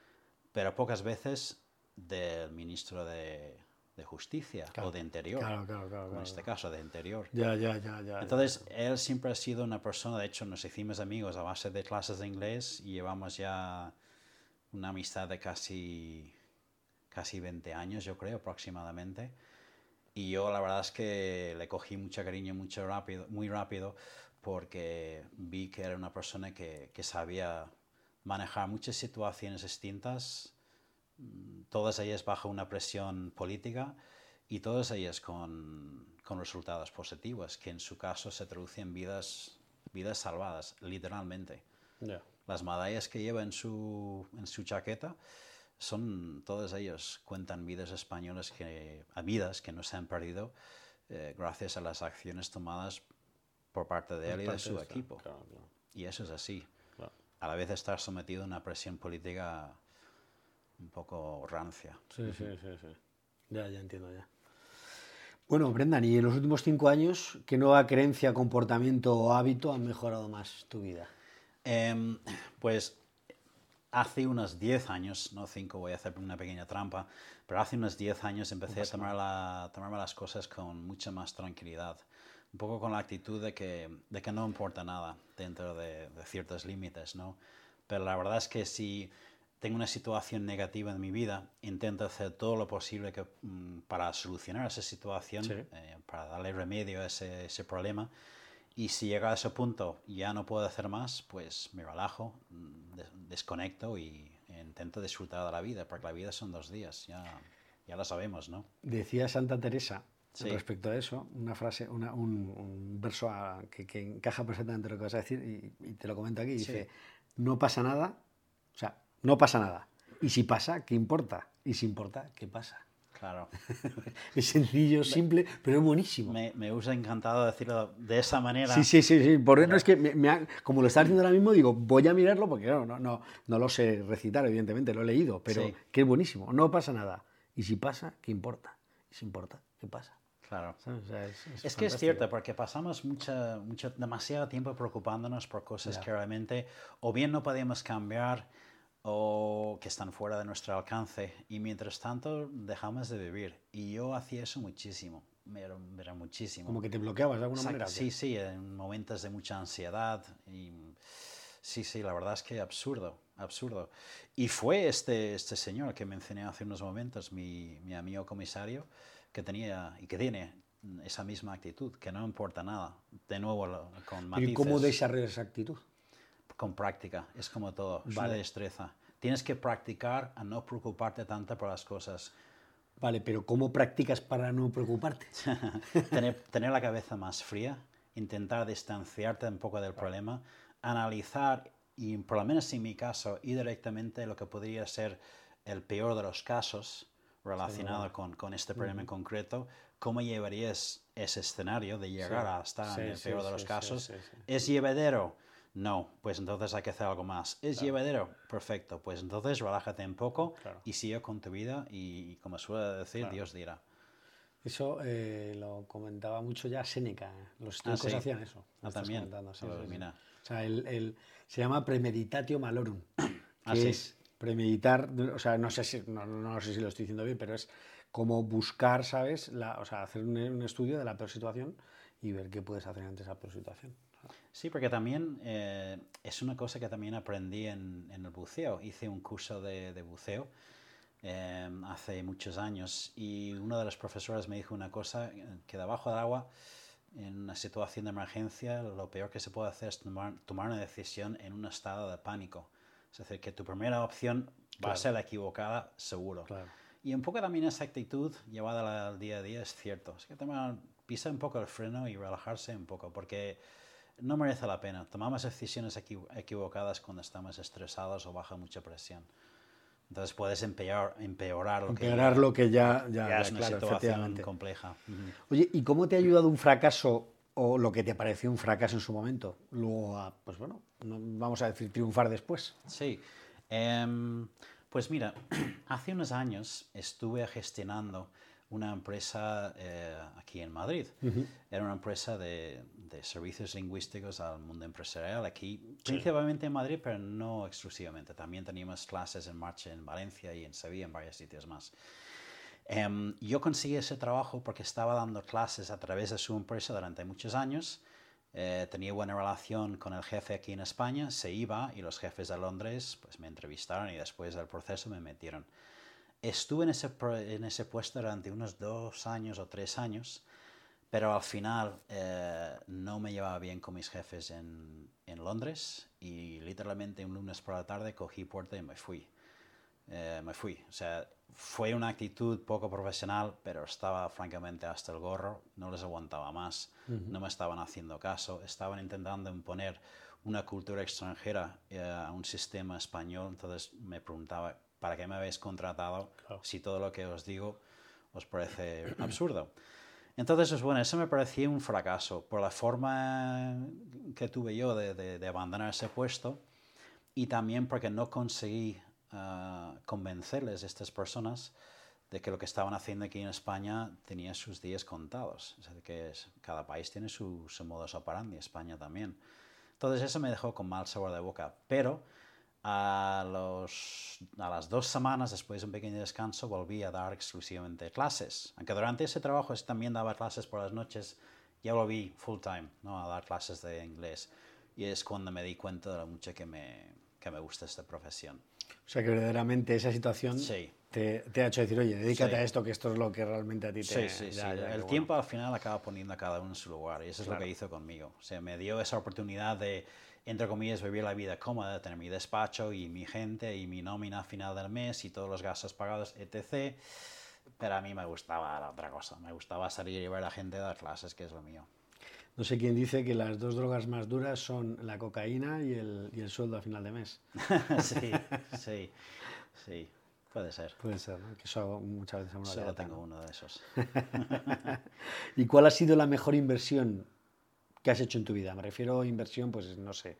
pero pocas veces del ministro de, de Justicia o de Interior, en este caso de Interior. Ya, ya, ya, ya. Entonces, él siempre ha sido una persona, de hecho nos hicimos amigos a base de clases de inglés y llevamos ya una amistad de casi, casi 20 años, yo creo, aproximadamente. Y yo la verdad es que le cogí mucho cariño mucho rápido, muy rápido porque vi que era una persona que, que sabía manejar muchas situaciones distintas, mm, todas ellas bajo una presión política y todas ellas con, con resultados positivos, que en su caso se traducen en vidas, vidas salvadas, literalmente. Las medallas que lleva en su, en su chaqueta son todos ellos cuentan vidas españolas que a vidas que no se han perdido eh, gracias a las acciones tomadas por parte de él y de su equipo. Y eso es así. A la vez estar sometido a una presión política un poco rancia. Sí, sí, sí, sí. Ya, ya entiendo ya. Bueno, Brendan, ¿y en los últimos cinco años qué nueva creencia, comportamiento o hábito han mejorado más tu vida? Em, pues hace unos 10 años, no 5, voy a hacer una pequeña trampa, pero hace unos 10 años empecé a tomar la, tomarme las cosas con mucha más tranquilidad. Un poco con la actitud de que, de que no importa nada dentro de, ciertos límites, ¿no? Pero la verdad es que si tengo una situación negativa en mi vida, intento hacer todo lo posible que, mm, para solucionar esa situación, eh, para darle remedio a ese, ese problema y si llega a ese punto y ya no puedo hacer más, pues me relajo, mm, desconecto y intento disfrutar de la vida, porque la vida son dos días, ya, ya lo sabemos, ¿no? Decía Santa Teresa respecto a eso, una frase, un, verso que, encaja perfectamente lo que vas a decir y, te lo comento aquí, dice, no pasa nada, o sea, no pasa nada. Y si pasa, ¿qué importa? Y si importa, ¿qué pasa? Claro. es sencillo, simple, pero es buenísimo. Me, me hubiera encantado decirlo de esa manera. Sí, sí, sí, sí. Por eso es que, me, como lo estás haciendo ahora mismo, digo, voy a mirarlo porque no, no, no lo sé recitar, evidentemente, lo he leído, pero que es buenísimo. No pasa nada. Y si pasa, ¿qué importa? Y si importa, ¿qué pasa? Claro. es, que es cierto, porque pasamos mucha, mucho, demasiado tiempo preocupándonos por cosas que realmente o bien no podemos cambiar o que están fuera de nuestro alcance y mientras tanto dejamos de vivir. Y yo hacía eso muchísimo, era, muchísimo. Como que te bloqueabas de alguna manera. Sí, sí, en momentos de mucha ansiedad. Y, sí, sí, la verdad es que absurdo, absurdo. Y fue este, este señor que mencioné hace unos momentos, mi, mi amigo comisario, que tenía y que tiene esa misma actitud, que no importa nada. De nuevo, con matices. ¿Y cómo desarrollar esa actitud? Con práctica, es como todo, es una destreza. Tienes que practicar a no preocuparte tanto por las cosas. Vale, pero ¿cómo practicas para no preocuparte? tener, tener, la cabeza más fría, intentar distanciarte un poco del problema, analizar, y por lo menos en mi caso, ir directamente lo que podría ser el peor de los casos relacionado con, con, este problema en concreto, ¿cómo llevarías ese escenario de llegar hasta el peor de los casos? ¿Es llevadero? No, pues entonces hay que hacer algo más. ¿Es llevadero? Perfecto, pues entonces relájate un poco y sigue con tu vida y, como suele decir, Dios dirá. Eso eh, lo comentaba mucho ya Séneca. Los ah, estoicos hacían eso. Ah, también. Sí, o sea, el, se llama premeditatio malorum. Que es premeditar, o sea, no sé, si, no, sé si lo estoy diciendo bien, pero es cómo buscar, ¿sabes? La, o sea, hacer un, un estudio de la peor situación y ver qué puedes hacer ante esa peor situación. Sí, porque también eh, es una cosa que también aprendí en, en el buceo. Hice un curso de, de buceo eh, hace muchos años y una de las profesoras me dijo una cosa, que debajo del agua, en una situación de emergencia, lo peor que se puede hacer es tomar, tomar una decisión en un estado de pánico. Es decir, que tu primera opción va Claro. a ser la equivocada, seguro. Claro. Y un poco también esa actitud llevada al día a día es cierto. Es que tomar, pisar un poco el freno y relajarse un poco, porque no merece la pena. Tomamos decisiones equivo- equivocadas cuando estamos estresados o bajo mucha presión. Entonces puedes empeorar, empeorar lo Empeorar que lo que ya, ya, es una claro, situación compleja. Oye, ¿y cómo te ha ayudado un fracaso o lo que te pareció un fracaso en su momento? Luego, a, pues bueno, no- vamos a decir triunfar después. Sí, Em, pues mira, hace unos años estuve gestionando una empresa eh, aquí en Madrid. Era una empresa de, de servicios lingüísticos al mundo empresarial aquí, principalmente en Madrid, pero no exclusivamente. También teníamos clases en marcha en Valencia y en Sevilla, en varios sitios más. Em, yo conseguí ese trabajo porque estaba dando clases a través de su empresa durante muchos años. Eh, tenía buena relación con el jefe aquí en España, se iba y los jefes de Londres pues, me entrevistaron y después del proceso me metieron. Estuve en ese, en ese puesto durante unos dos años o tres años, pero al final eh, no me llevaba bien con mis jefes en, en Londres y literalmente un lunes por la tarde cogí puerta y me fui. Eh, me fui. O sea, fue una actitud poco profesional, pero estaba francamente hasta el gorro, no les aguantaba más, no me estaban haciendo caso, estaban intentando imponer una cultura extranjera eh, a un sistema español, entonces me preguntaba, ¿para qué me habéis contratado Claro. si todo lo que os digo os parece absurdo? Entonces, pues bueno, eso me parecía un fracaso por la forma que tuve yo de, de- de abandonar ese puesto y también porque no conseguí ah, convencerles a estas personas de que lo que estaban haciendo aquí en España tenía sus días contados. O sea, que es- cada país tiene su, su modus operandi, España también. Entonces eso me dejó con mal sabor de boca. Pero a, los, a las dos semanas, después de un pequeño descanso, volví a dar exclusivamente clases. Aunque durante ese trabajo también daba clases por las noches, ya volví full time ¿no? a dar clases de inglés. Y es cuando me di cuenta de lo mucho que me, que me gusta esta profesión. O sea que verdaderamente esa situación Sí. te, te ha hecho decir, oye, dedícate Sí. a esto, que esto es lo que realmente a ti te... Sí, sí, sí. ya, el bueno. tiempo al final acaba poniendo a cada uno en su lugar y eso es lo que hizo conmigo. O sea, me dio esa oportunidad de, entre comillas, vivir la vida cómoda, tener mi despacho y mi gente y mi nómina a final del mes y todos los gastos pagados, etc. Pero a mí me gustaba la otra cosa. Me gustaba salir y ver a la gente dar clases, que es lo mío. No sé quién dice que las dos drogas más duras son la cocaína y el, y el sueldo a final de mes. sí, sí, sí. Puede ser. Puede ser, ¿no? que eso muchas veces Solo tengo ¿no? uno de esos. ¿Y cuál ha sido la mejor inversión que has hecho en tu vida? Me refiero a inversión, pues no sé,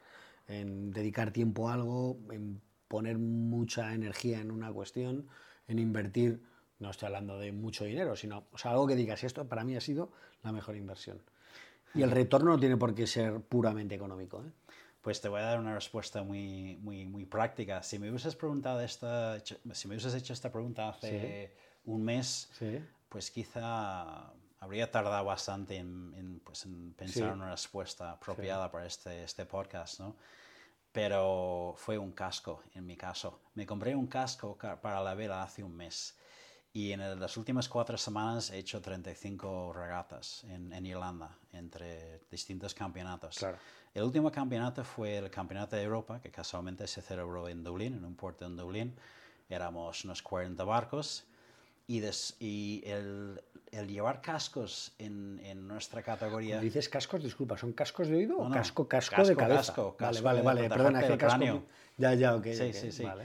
en dedicar tiempo a algo, en poner mucha energía en una cuestión, en invertir, no estoy hablando de mucho dinero, sino o sea, algo que digas, esto para mí ha sido la mejor inversión. Y el retorno no tiene por qué ser puramente económico. ¿eh? Pues te voy a dar una respuesta muy, muy, muy práctica. Si me hubieses preguntado esta, si me hubieses hecho esta pregunta hace un mes, Sí. pues quizá habría tardado bastante en, en, pues, en pensar Sí. una respuesta apropiada para este, este podcast, ¿no? Pero fue un casco en mi caso. Me compré un casco ca- para la vela hace un mes y en las últimas cuatro semanas he hecho 35 regatas en, en Irlanda entre distintos campeonatos. Claro. El último campeonato fue el Campeonato de Europa, que casualmente se celebró en Dublín, en un puerto en Dublín. Éramos unos 40 barcos y, des- y el, el llevar cascos en, en nuestra categoría... Cuando dices cascos, disculpa, ¿son cascos de oído o No, no, casco, casco, casco, de cabeza? casco, vale, casco vale, vale, perdona, que casco... cráneo. Ya, ya, ok. Sí, ok, sí, sí. Vale.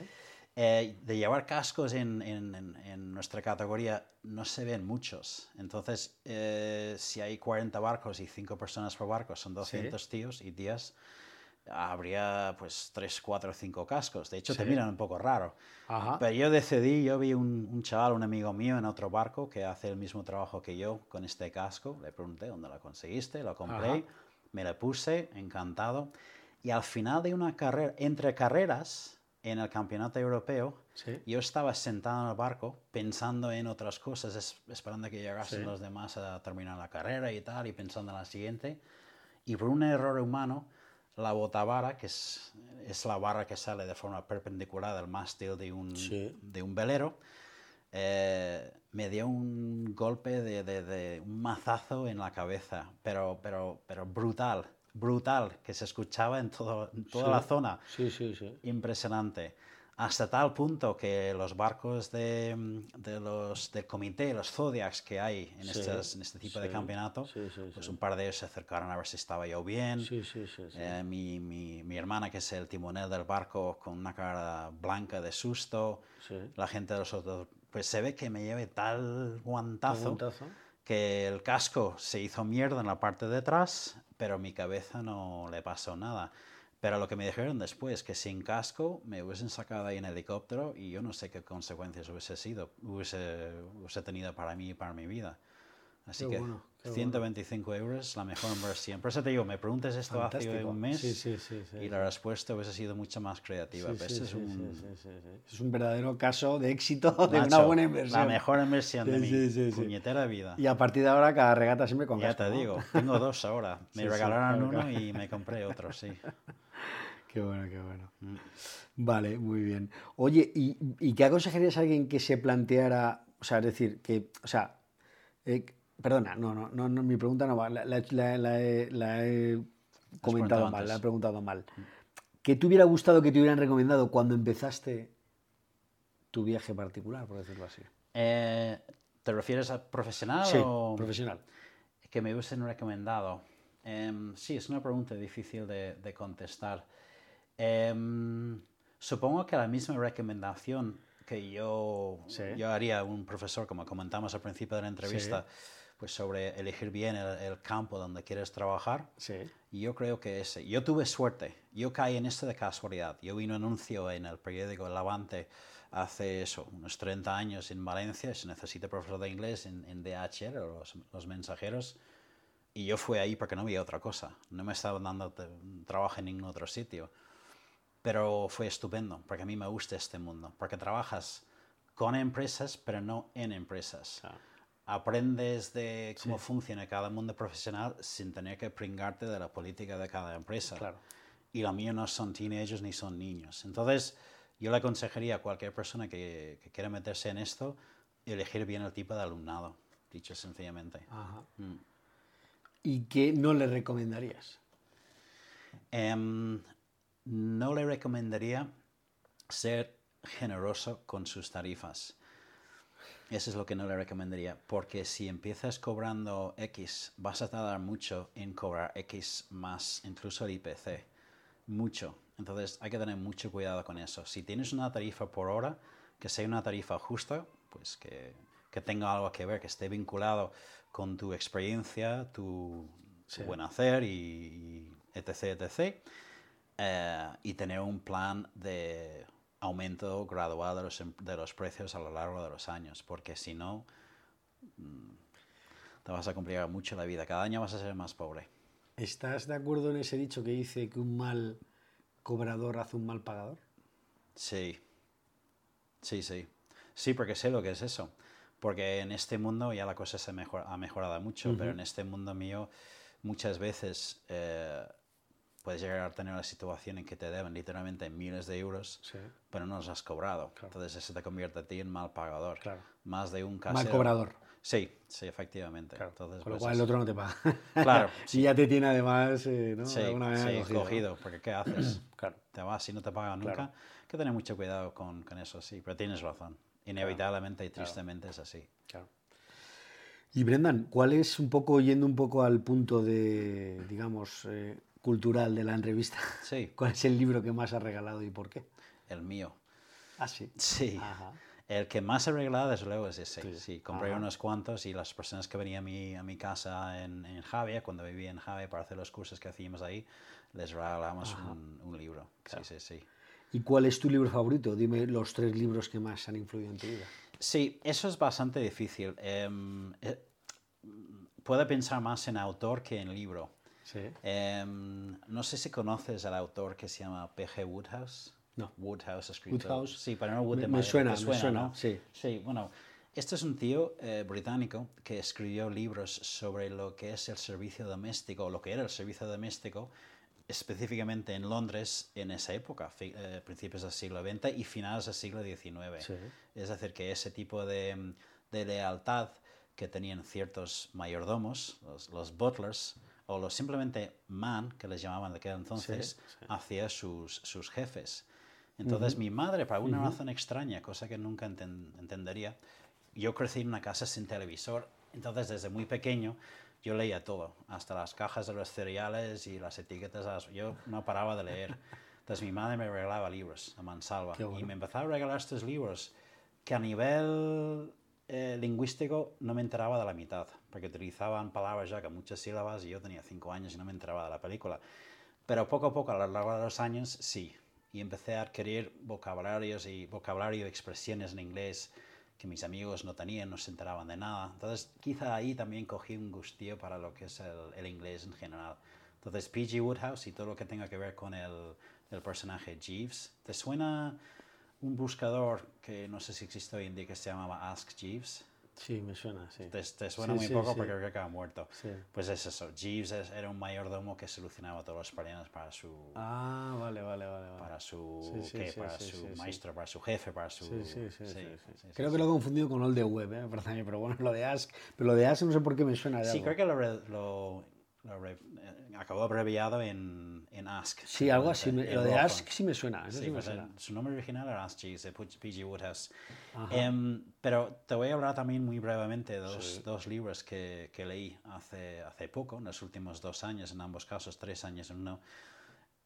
Eh, de llevar cascos en, en- en- en nuestra categoría no se ven muchos. Entonces, eh, si hay 40 barcos y 5 personas por barco, son 200 tíos y tías, habría pues 3, 4, 5 cascos. De hecho, te miran un poco raro. Ajá. Pero yo decidí, yo vi un, un chaval, un amigo mío en otro barco que hace el mismo trabajo que yo con este casco. Le pregunté dónde lo conseguiste, lo compré, Ajá. me lo puse, encantado. Y al final de una carrera, entre carreras, en el campeonato europeo, Sí. yo estaba sentado en el barco pensando en otras cosas, es- esperando que llegasen Sí. los demás a terminar la carrera y tal, y pensando en la siguiente. Y por un error humano, la botavara, que es, es la barra que sale de forma perpendicular del mástil de un, Sí. de un velero, eh, me dio un golpe de, de- de un mazazo en la cabeza, pero, pero, pero brutal, brutal, que se escuchaba en, todo, en toda Sí. la zona. Sí. Impresionante. Hasta tal punto que los barcos de, de los, del comité, los Zodiacs que hay en, Sí, estas- en este tipo de sí, campeonato, sí, pues un par de ellos se acercaron a ver si estaba yo bien. Sí, sí, sí, sí. Eh, mi, mi- mi hermana, que es el timonel del barco, con una cara blanca de susto. Sí. La gente de los otros, pues se ve que me lleve tal guantazo, Preguntazo. que el casco se hizo mierda en la parte de atrás, pero a mi cabeza no le pasó nada. Pero lo que me dijeron después, que sin casco me hubiesen sacado ahí en helicóptero y yo no sé qué consecuencias hubiese sido, hubiese, hubiese tenido para mí y para mi vida. Así Qué que bueno, qué bueno. 125 euros, la mejor inversión. Por eso te digo, me preguntes esto hace Fantástico. un mes Sí, sí, sí, y la respuesta hubiese sido mucho más creativa. Pero este es un. Es un verdadero caso de éxito de una buena inversión. La mejor inversión de mi puñetera vida. Y a partir de ahora, cada regata siempre con Ya casco, te ¿no? digo, tengo dos ahora. Me regalaron claro, uno claro. y me compré otro, sí. Qué bueno, qué bueno. Mm. Vale, muy bien. Oye, ¿y, y qué aconsejarías a alguien que se planteara, o sea, es decir, que, o sea, eh, perdona, no, no, no, no, mi pregunta no va, la, la- la- la he, comentado mal, la he preguntado mal. ¿Qué te hubiera gustado que te hubieran recomendado cuando empezaste tu viaje particular, por decirlo así? Eh, ¿Te refieres a profesional Sí, o profesional. que me hubiesen recomendado? Em, sí, es una pregunta difícil de, de contestar. Em, supongo que la misma recomendación que yo, Sí. yo haría a un profesor, como comentamos al principio de la entrevista, pues sobre elegir bien el, el campo donde quieres trabajar. Sí. Yo creo que ese. Yo tuve suerte. Yo caí en esto de casualidad. Yo vi un anuncio en el periódico El Levante hace eso, unos 30 años en Valencia. Se necesita profesor de inglés en, en DHL, o los, los mensajeros. Y yo fui ahí porque no había otra cosa. No me estaban dando trabajo en ningún otro sitio. Pero fue estupendo, porque a mí me gusta este mundo. Porque trabajas con empresas, pero no en empresas Ah, aprendes de cómo funciona cada mundo profesional sin tener que pringarte de la política de cada empresa. Claro. Y lo mío no son teenagers ni son niños. Entonces, yo le aconsejaría a cualquier persona que, que quiera meterse en esto, elegir bien el tipo de alumnado, dicho sencillamente. Ajá. Mm. ¿Y qué no le recomendarías? Em, no le recomendaría ser generoso con sus tarifas. Eso es lo que no le recomendaría, porque si empiezas cobrando X, vas a tardar mucho en cobrar X más incluso el IPC. Mucho. Entonces hay que tener mucho cuidado con eso. Si tienes una tarifa por hora, que sea una tarifa justa, pues que, que tenga algo que ver, que esté vinculado con tu experiencia, tu, buen hacer y, y etc, etc. Eh, y tener un plan de aumento gradual de los, em- de los precios a lo largo de los años, porque si no, mm, te vas a complicar mucho la vida. Cada año vas a ser más pobre. ¿Estás de acuerdo en ese dicho que dice que un mal cobrador hace un mal pagador? Sí, sí, sí. Sí, porque sé lo que es eso. Porque en este mundo ya la cosa se mejor- ha mejorado mucho, pero en este mundo mío muchas veces eh, puedes llegar a tener una situación en que te deben literalmente miles de euros, Sí. pero no los has cobrado. Claro. Entonces eso te convierte a ti en mal pagador. Claro. Más de un Mal casero. cobrador. Sí, sí, efectivamente. Claro. Entonces, Con lo pues cual el otro no te paga. Claro, Si ya te tiene además, eh, ¿no? Sí, alguna manera sí, cogido, ¿no? cogido, porque ¿qué haces? Claro. te vas y no te pagan nunca. Claro. Hay que tener mucho cuidado con, con eso, sí, pero tienes razón. Inevitablemente y tristemente es así. Claro. Y Brendan, ¿cuál es un poco, yendo un poco al punto de, digamos, eh, cultural de la entrevista? Sí, ¿Cuál es el libro que más has regalado y por qué? el mío. Ah, sí. Sí. Ajá. El que más he regalado, desde luego, es ese. Sí. Sí, compré Ajá. unos cuantos y las personas que venían a mi, a mi casa en, en Javia, cuando vivía en Javia para hacer los cursos que hacíamos ahí, les regalamos un, un libro. Claro. Sí, sí, sí. ¿Y cuál es tu libro favorito? Dime los tres libros que más han influido en tu vida. Sí, eso es bastante difícil. Em, eh, puedo pensar más en autor que en libro. Sí. Em, no sé si conoces al autor que se llama P.G. Woodhouse. No. Woodhouse ha escrito. Woodhouse. Sí, pero no Wood Me- suena, me suena, ¿no? sí. Sí, bueno, este es un tío eh, británico que escribió libros sobre lo que es el servicio doméstico, o lo que era el servicio doméstico, específicamente en Londres en esa época, eh, principios del siglo XX y finales del siglo XIX. Sí. Es decir, que ese tipo de, de lealtad que tenían ciertos mayordomos, los, los butlers, o los simplemente man, que les llamaban de aquel entonces, hacia sus, sus jefes. Entonces mi madre, por alguna razón extraña, cosa que nunca enten- entendería, yo crecí en una casa sin televisor, entonces desde muy pequeño yo leía todo, hasta las cajas de los cereales y las etiquetas, las- yo no paraba de leer. Entonces mi madre me regalaba libros a mansalva bueno. y me empezaba a regalar estos libros que a nivel eh, lingüístico no me enteraba de la mitad, porque utilizaban palabras ya con muchas sílabas y yo tenía cinco años y no me enteraba de la película. Pero poco a poco, a lo largo de los años, sí. Y empecé a adquirir vocabularios y vocabulario y expresiones en inglés que mis amigos no tenían, no se enteraban de nada. Entonces, quizá ahí también cogí un gustío para lo que es el, el inglés en general. Entonces, P.G. Woodhouse y todo lo que tenga que ver con el, el personaje Jeeves. ¿Te suena un buscador que no sé si existe hoy en día que se llamaba Ask Jeeves? Sí, me suena, sí. Te, te suena Sí, muy sí, poco sí. porque creo que ha muerto. Sí. Pues es eso. Jeeves es- era un mayordomo que solucionaba todos los problemas para su, Ah, vale, vale, vale. vale. para su, para su maestro, para su jefe, para su... Sí, sí, sí, Creo que lo he confundido con All the Web, ¿eh? Perdón, pero bueno, lo de Ask. Pero lo de Ask no sé por qué me suena de Sí, algo. creo que lo, re- lo, lo re- acabó abreviado en, en Ask. Sí, algo así. me- lo de. Ask sí me suena. Eso sí, Sí, me pues, suena. eh, su nombre original era Ask de P.G. Woodhouse. Em, pero te voy a hablar también muy brevemente de dos, dos libros que, que leí hace, hace poco, en los últimos dos años, en ambos casos, tres años en uno.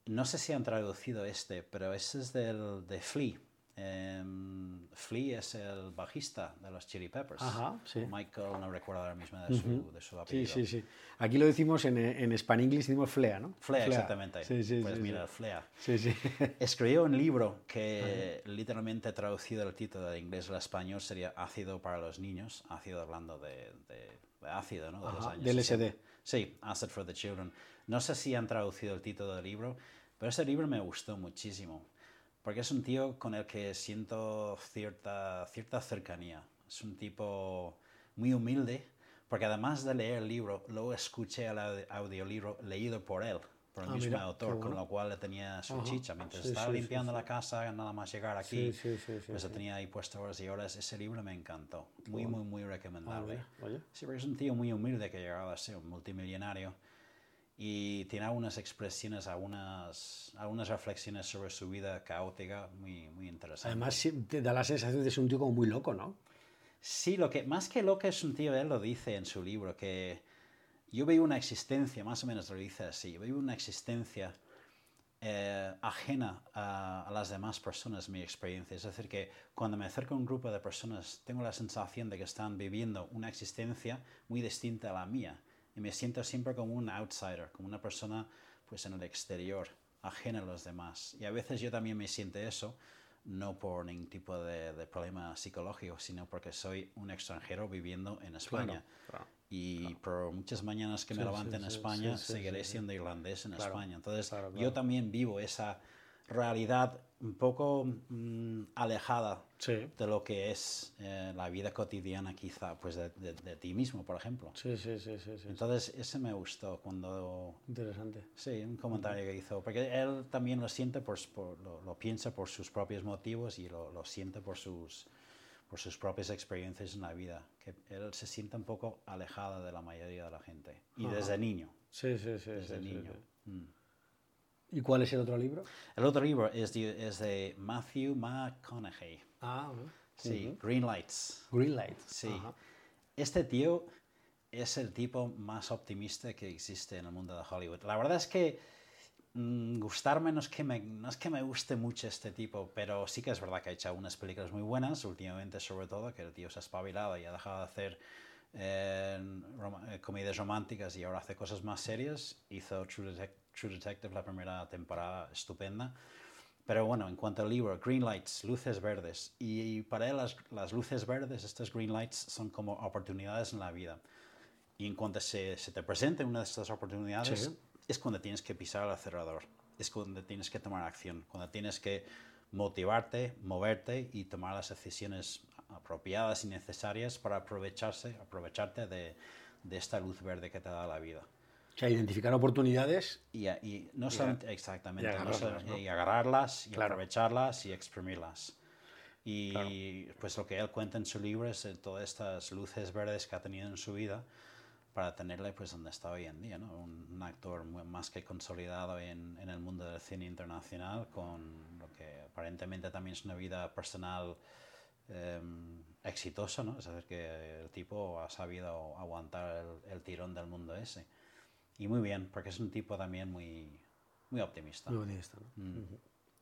No sé si han traducido este, pero este es del, de Flea. Em, Flea es el bajista de los Chili Peppers. Ajá, sí. Michael, no recuerdo ahora mismo de su, de su Sí, apellido. sí, sí. Aquí lo decimos en, en Spanglish, decimos flea, ¿no? Flea, exactamente. Sí, sí, pues sí, mira, sí. Flea. Sí, sí. Escribió un libro que literalmente traducido el título del inglés al español sería Ácido para los niños, ácido hablando de, de- de ácido, ¿no? De los Ajá, años de 60. LSD. Sí, Acid for the Children. No sé si han traducido el título del libro, pero ese libro me gustó muchísimo, porque es un tío con el que siento cierta, cierta cercanía. Es un tipo muy humilde, porque además de leer el libro, luego escuché el audi- audiolibro leído por él, por el Ah, mismo mira, autor, qué con bueno. lo cual le tenía su Ajá, chicha. Mientras sí, estaba sí, limpiando sí. la casa, nada más llegar aquí, pues lo tenía ahí puesto horas y horas. Ese libro me encantó. Muy, muy, muy Ah, recomendable. mira, oye. Sí, porque es un tío muy humilde que ha llegado a ser un multimillonario y tiene algunas expresiones, algunas, algunas reflexiones sobre su vida caótica muy, muy interesantes. Además, te da la sensación de ser un tío como muy loco, ¿no? Sí, lo que, más que lo que es un tío, él lo dice en su libro, que yo veo una existencia, más o menos lo dice así, yo veo una existencia eh, ajena a, a las demás personas, mi experiencia. Es decir, que cuando me acerco a un grupo de personas, tengo la sensación de que están viviendo una existencia muy distinta a la mía. Y me siento siempre como un outsider, como una persona pues en el exterior, ajena a los demás. Y a veces yo también me siento eso, no por ningún tipo de, de problema psicológico, sino porque soy un extranjero viviendo en España. claro, y por muchas mañanas que me Sí, levante sí, en España, sí, seguiré siendo irlandés en Claro, España. Entonces, claro, yo claro. también vivo esa realidad un poco mm, alejada Sí. de lo que es eh, la vida cotidiana, quizá, pues de, de- de ti mismo, por ejemplo. Sí, sí, sí, sí, sí. Entonces, ese me gustó cuando Interesante. Sí, un comentario que hizo, porque él también lo siente, por, por- lo, lo piensa por sus propios motivos y lo, lo siente por sus, por sus propias experiencias en la vida, que él se siente un poco alejado de la mayoría de la gente, y desde niño, Sí, sí, sí. desde niño. Mm. ¿Y cuál es el otro libro? El otro libro es de, es de Matthew McConaughey, Ah, sí, Green Lights. Greenlight. Sí. Ajá. Este tío es el tipo más optimista que existe en el mundo de Hollywood. La verdad es que mm, gustarme no es que, me, no es que me guste mucho este tipo, pero sí que es verdad que ha hecho unas películas muy buenas, últimamente sobre todo, que el tío se ha espabilado y ha dejado de hacer eh, rom- eh, comedias románticas y ahora hace cosas más serias. Hizo True, Detec- True Detective la primera temporada estupenda. Pero bueno, en cuanto al libro, green lights, luces verdes. Y, para él las, las luces verdes, estas green lights, son como oportunidades en la vida. Y en cuanto se, se te presente una de estas oportunidades, Sí. es cuando tienes que pisar el acelerador. Es cuando tienes que tomar acción, cuando tienes que motivarte, moverte y tomar las decisiones apropiadas y necesarias para aprovecharse, aprovecharte de, de esta luz verde que te da la vida. O sea, identificar oportunidades. Y, y no solamente, exactamente, y agarrarlas, ¿no? y agarrarlas, y Claro. aprovecharlas y exprimirlas. Y Claro. pues lo que él cuenta en su libro es eh, todas estas luces verdes que ha tenido en su vida para tenerle pues donde está hoy en día, ¿no? Un, un actor muy- más que consolidado en, en el mundo del cine internacional con lo que aparentemente también es una vida personal em, exitosa, ¿no? Es decir, que el tipo ha sabido aguantar el, el tirón del mundo ese. Y muy bien, porque es un tipo también muy, muy optimista. Muy optimista, ¿no? Mm. Ujú.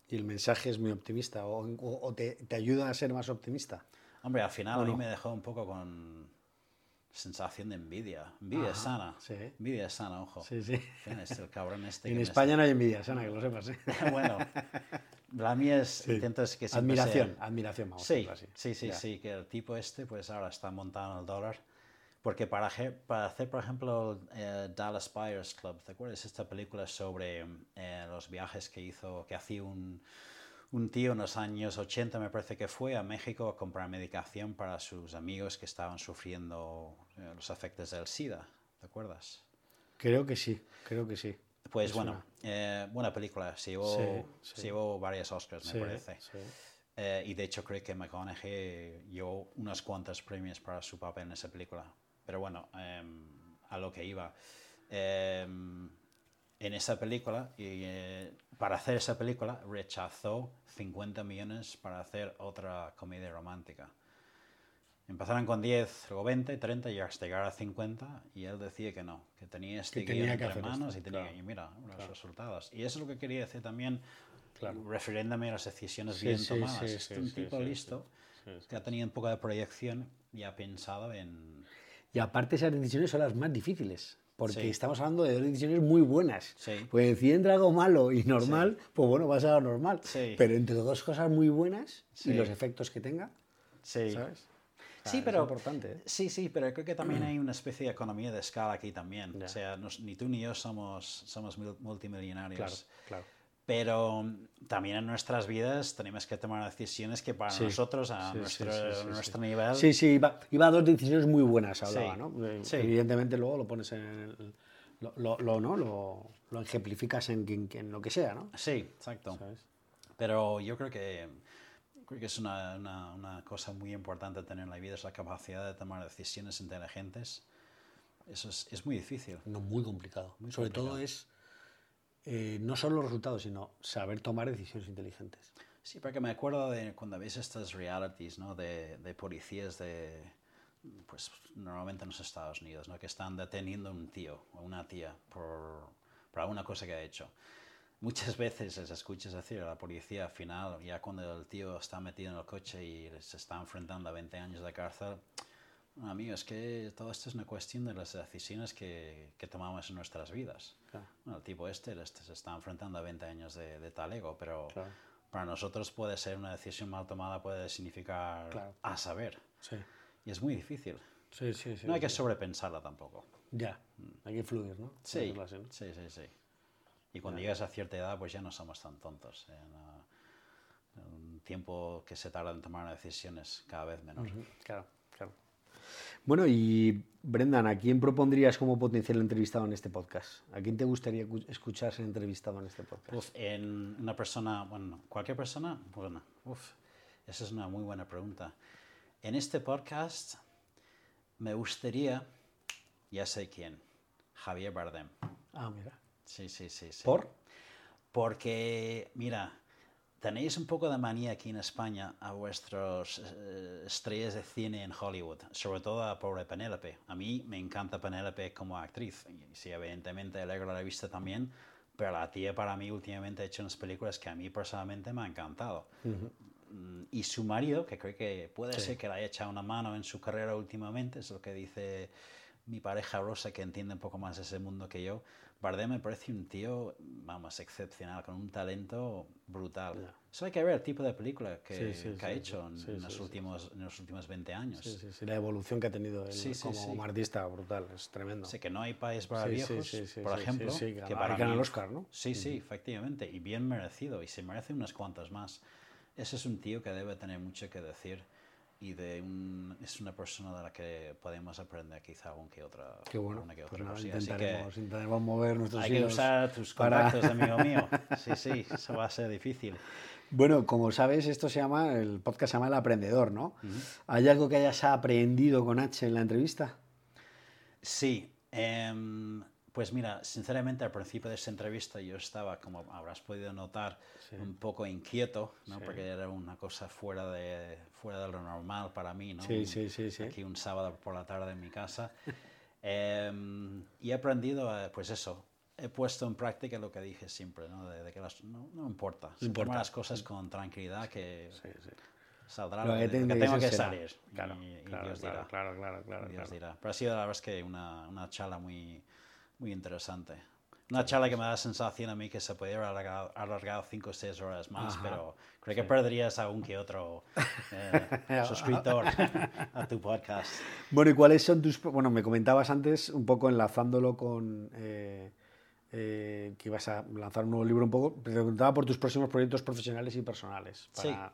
Y el mensaje es muy optimista o, o- o te, te ayuda a ser más optimista. Hombre, al final ¿O a mí no? me dejó un poco con sensación de envidia. Envidia Ajá, sana. sí. Envidia sana, ojo. Sí, sí. Fíjate, el cabrón este. En España no hay envidia sana, que lo sepas. ¿eh? está- bueno, la mía es. Sí. Intento es que siempre Admiración, sea- admiración, vamos a Sí, así. sí, sí, Ya. sí, que el tipo este pues ahora está montado en el dólar. Porque para, hacer- para hacer, por ejemplo, eh, Dallas Buyers Club, ¿te acuerdas? Esta película sobre eh, los viajes que hizo, que hacía un, un tío en los años 80, me parece que fue, a México a comprar medicación para sus amigos que estaban sufriendo eh, los efectos del SIDA, ¿te acuerdas? Creo que sí, creo que sí. Pues Me bueno, eh, buena película, se llevó, Sí, sí. se llevó varios Oscars, me Sí, parece. sí. Eh, y de hecho creo que McConaughey llevó unos cuantos premios para su papel en esa película. Pero bueno, em, a lo que iba. Em, en esa película, y, eh, para hacer esa película, rechazó 50 millones para hacer otra comedia romántica. Empezaron con 10, luego 20, 30 y hasta llegar a 50 y él decía que no, que tenía este Que tenía que entre hacer manos esto, y tenía claro. y mira los resultados. Y eso es lo que quería decir también, Claro. refiriéndome a las decisiones Sí, bien sí, tomadas. sí, es sí, un tipo listo que ha tenido un poco de proyección y ha pensado en... Y aparte esas decisiones son las más difíciles, porque Sí. estamos hablando de dos decisiones muy buenas. Sí. Pues decir entre algo malo y normal, pues bueno, va a ser normal. Pero entre dos cosas muy buenas y los efectos que tenga, Sí, ¿sabes? O sea, Sí, es pero importante. ¿eh? Sí, sí, pero creo que también hay una especie de economía de escala aquí también. Ya. O sea, nos- ni tú ni yo somos, somos mul- multimillonarios. Claro, claro. Pero también en nuestras vidas tenemos que tomar decisiones que para Sí, nosotros, a sí, nuestro, sí, nuestro nivel... Sí, sí, iba, iba a dos decisiones muy buenas, hablaba, ¿no? Eh, sí. Evidentemente luego lo pones en el- lo, lo, lo, ¿no? lo, lo ejemplificas en, en lo que sea, ¿no? Sí, exacto. ¿Sabes? Pero yo creo que, creo que es una, una- una cosa muy importante tener en la vida, es la capacidad de tomar decisiones inteligentes. Eso es, es muy difícil. No, muy complicado. Muy Sobre complicado. todo es eh, no solo los resultados, sino saber tomar decisiones inteligentes. Sí, porque me acuerdo de cuando ves estas realities, ¿no? De, policías de, pues normalmente en los Estados Unidos, ¿no? Que están deteniendo a un tío o una tía por, por alguna cosa que ha hecho. Muchas veces les escuchas decir a la policía al final, ya cuando el tío está metido en el coche y se está enfrentando a 20 años de cárcel, "No, amigo, es que todo esto es una cuestión de las decisiones que, que tomamos en nuestras vidas. Claro. Bueno, el tipo este, este se está enfrentando a 20 años de, de talego, pero Claro. para nosotros puede ser una decisión mal tomada, puede significar Claro. a saber. Sí, Y es muy difícil. sí, sí. sí, no hay que sobrepensarla tampoco. Ya, hay que fluir, ¿no? Sí, sí, sí, sí. Y cuando llegas a cierta edad, pues ya no somos tan tontos. En un tiempo que se tarda en tomar decisiones cada vez menor. Claro. Bueno, y Brendan, ¿a quién propondrías como potencial entrevistado en este podcast? ¿A quién te gustaría cu- escuchar ser entrevistado en este podcast? Uf, en una persona, bueno, cualquier persona, bueno, uf, esa es una muy buena pregunta. En este podcast me gustaría, ya sé quién, Javier Bardem. Ah, mira. Sí, sí, sí. sí. ¿Por? Porque, mira, tenéis un poco de manía aquí en España a vuestros eh, estrellas de cine en Hollywood, sobre todo a pobre Penélope. A mí me encanta Penélope como actriz, y sí, evidentemente Alegro la he visto también, pero la tía para mí últimamente ha hecho unas películas que a mí personalmente me han encantado. Mm, Y su marido, que creo que puede ser que le haya echado una mano en su carrera últimamente, es lo que dice mi pareja Rosa, que entiende un poco más ese mundo que yo. Bardem me parece un tío, vamos, excepcional, con un talento brutal. Solo hay que ver el tipo de película que, Sí, sí, que ha sí, hecho en, los últimos, en los últimos 20 años. Sí, sí, sí, la evolución que ha tenido él como, artista, brutal, es tremendo. Sé que no hay país para viejos, por ejemplo, que ganar- para ganar el Oscar, ¿no? Sí, sí, efectivamente, y bien merecido, y se merece unas cuantas más. ese es un tío que debe tener mucho que decir y de un, es una persona de la que podemos aprender quizá algún que otra, Qué bueno. una que Pues otra nada, cosilla. Así que intentaremos, intentaremos mover nuestros hay que usar tus para- contactos, amigo mío. Sí, sí, eso va a ser difícil. Bueno, como sabes, esto se llama, el podcast se llama El Aprendedor, ¿no? ¿Hay algo que hayas aprendido con H en la entrevista? Sí, em, pues mira, sinceramente al principio de esta entrevista yo estaba, como habrás podido notar, un poco inquieto, ¿no? Sí. porque era una cosa fuera de, fuera de lo normal para mí, ¿no? Sí, sí, sí, sí. Aquí un sábado por la tarde en mi casa. Em, y he aprendido, eh, pues eso, he puesto en práctica lo que dije siempre, ¿no? De, de que las- no, no importa, se importa. las cosas con tranquilidad que Sí, sí. saldrá Lo lo que tiene que tengo que será. salir. Claro, y, y claro, Dios claro, dirá. claro, claro, claro, Dios claro. dirá. Pero ha sido la verdad es que una, una charla muy, muy interesante. Una charla que me da la sensación a mí que se podría haber alargado, alargado cinco o seis horas más, Ajá. pero creo que perderías a un que otro eh, suscriptor a tu podcast. Bueno, ¿y cuáles son tus... Bueno, me comentabas antes, un poco enlazándolo con... eh, eh, que ibas a lanzar un nuevo libro un poco, te preguntaba por tus próximos proyectos profesionales y personales, para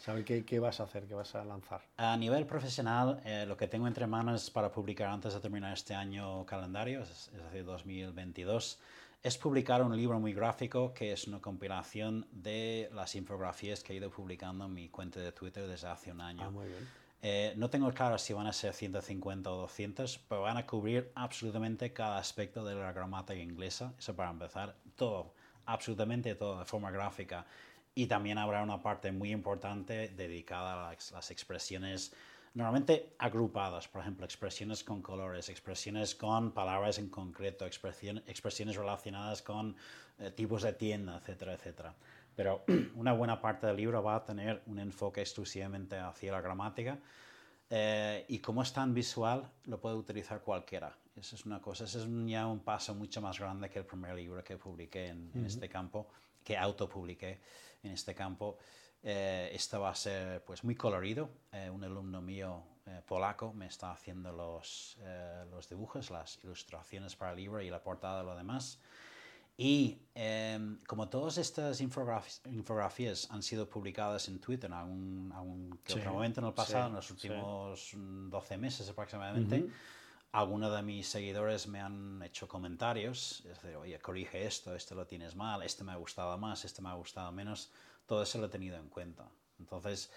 saber qué, qué vas a hacer, qué vas a lanzar. A nivel profesional, eh, lo que tengo entre manos para publicar antes de terminar este año calendario, es, es decir, 2022, es publicar un libro muy gráfico que es una compilación de las infografías que he ido publicando en mi cuenta de Twitter desde hace un año. Ah, muy bien. Eh, no tengo claro si van a ser 150 o 200, pero van a cubrir absolutamente cada aspecto de la gramática inglesa. Eso para empezar, todo, absolutamente todo, de forma gráfica. Y también habrá una parte muy importante dedicada a las, las expresiones normalmente agrupadas, por ejemplo, expresiones con colores, expresiones con palabras en concreto, expresiones relacionadas con eh, tipos de tienda, etcétera, etcétera. Pero una buena parte del libro va a tener un enfoque exclusivamente hacia la gramática eh, y como es tan visual, lo puede utilizar cualquiera. Eso es una cosa, ese es un- ya un paso mucho más grande que el primer libro que publiqué en, en este campo, que autopubliqué en este campo. Eh, esto va a ser pues muy colorido. Eh, un alumno mío eh, polaco me está haciendo los, eh, los dibujos, las ilustraciones para el libro y la portada lo demás. Y em, como todas estas infograf- infografías han sido publicadas en Twitter en algún, algún que Sí, otro momento en el pasado, sí, en los sí. últimos mm, 12 meses aproximadamente, algunos de mis seguidores me han hecho comentarios, es decir, oye, corrige esto, esto lo tienes mal, este me ha gustado más, este me ha gustado menos, todo eso lo he tenido en cuenta. Entonces,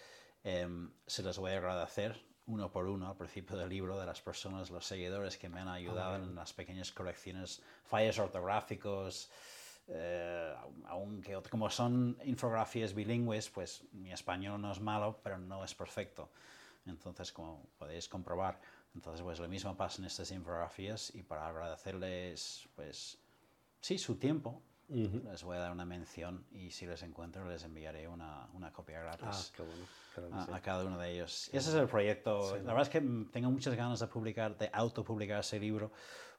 em, se los voy a agradecer uno por uno al principio del libro de las personas, los seguidores que me han ayudado en las pequeñas correcciones, fallos ortográficos, eh, aunque como son infografías bilingües, pues mi español no es malo, pero no es perfecto. Entonces, como podéis comprobar, entonces pues lo mismo pasa en estas infografías y para agradecerles, pues sí, su tiempo, les voy a dar una mención y si les encuentro les enviaré una, una copia Ah, gratis qué bueno. claro que a, sí. a cada uno de ellos. Ese es el proyecto. La verdad es que tengo muchas ganas de publicar, de autopublicar ese libro,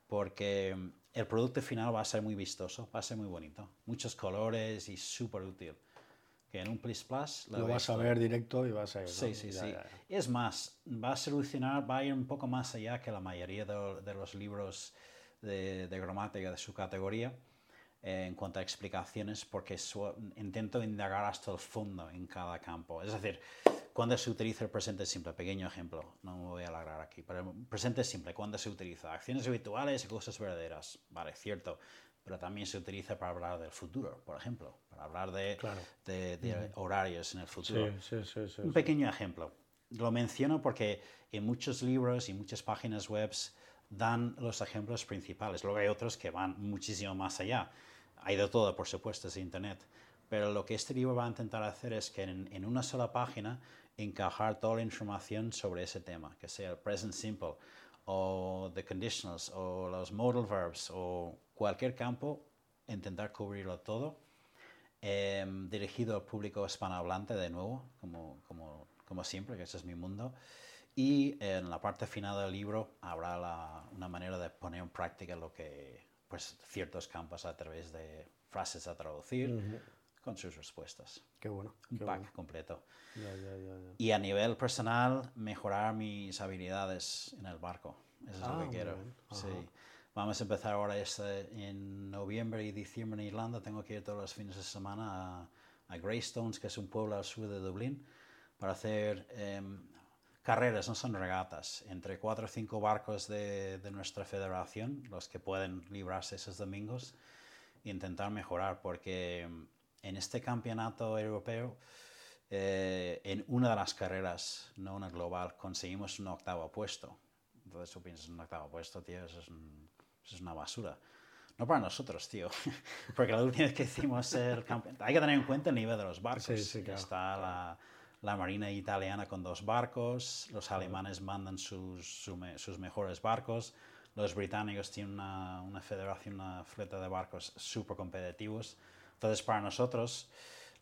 porque mm, el producto final va a ser muy vistoso, va a ser muy bonito. Muchos colores y súper útil. Que en un Plus Plus Lo vas a ver directo y vas a ir. ¿no? Sí, sí, Ya, sí. ya, ya. Es más, va a solucionar, va a ir un poco más allá que la mayoría de, de los libros de, de gramática de su categoría eh, en cuanto a explicaciones, porque su- intento indagar hasta el fondo en cada campo. Es decir, cuando se utiliza el presente simple, pequeño ejemplo, no me voy a alargar aquí, pero el presente simple, cuando se utiliza acciones habituales y cosas verdaderas, vale, cierto, pero también se utiliza para hablar del futuro, por ejemplo, para hablar de, Claro. de- de horarios en el futuro. sí, sí, sí, Un pequeño ejemplo. Lo menciono porque en muchos libros y muchas páginas web dan los ejemplos principales. Luego hay otros que van muchísimo más allá. Hay de todo, por supuesto, es Internet. Pero lo que este libro va a intentar hacer es que en, en una sola página encajar toda la información sobre ese tema, que sea el present simple o the conditionals o los modal verbs o cualquier campo, intentar cubrirlo todo Em, dirigido al público hispanohablante de nuevo, como, como, como siempre, que ese es mi mundo. Y en la parte final del libro habrá la- una manera de poner en práctica lo que, pues, ciertos campos a través de frases a traducir con sus respuestas. Qué bueno. Un qué pack bueno. completo. Y a nivel personal, mejorar mis habilidades en el barco. Eso es Ah, lo que muy quiero. Sí. Vamos a empezar ahora este, en noviembre y diciembre en Irlanda. Tengo que ir todos los fines de semana a, Greystones, que es un pueblo al sur de Dublín, para hacer em, carreras, no son regatas, entre cuatro o cinco barcos de, de, nuestra federación, los que pueden librarse esos domingos, e intentar mejorar, porque em, en este campeonato europeo, eh, en una de las carreras, no una global, conseguimos un octavo puesto. Entonces tú piensas, un octavo puesto, tío, eso es, un, eso es una basura. No para nosotros, tío. Porque la última vez que hicimos el campeonato... Hay que tener en cuenta el nivel de los barcos. Sí, sí, claro, Está La, la, Marina Italiana con dos barcos, los alemanes mandan sus, su sus mejores barcos, los británicos tienen una, una federación, una flota de barcos súper competitivos. Entonces, para nosotros,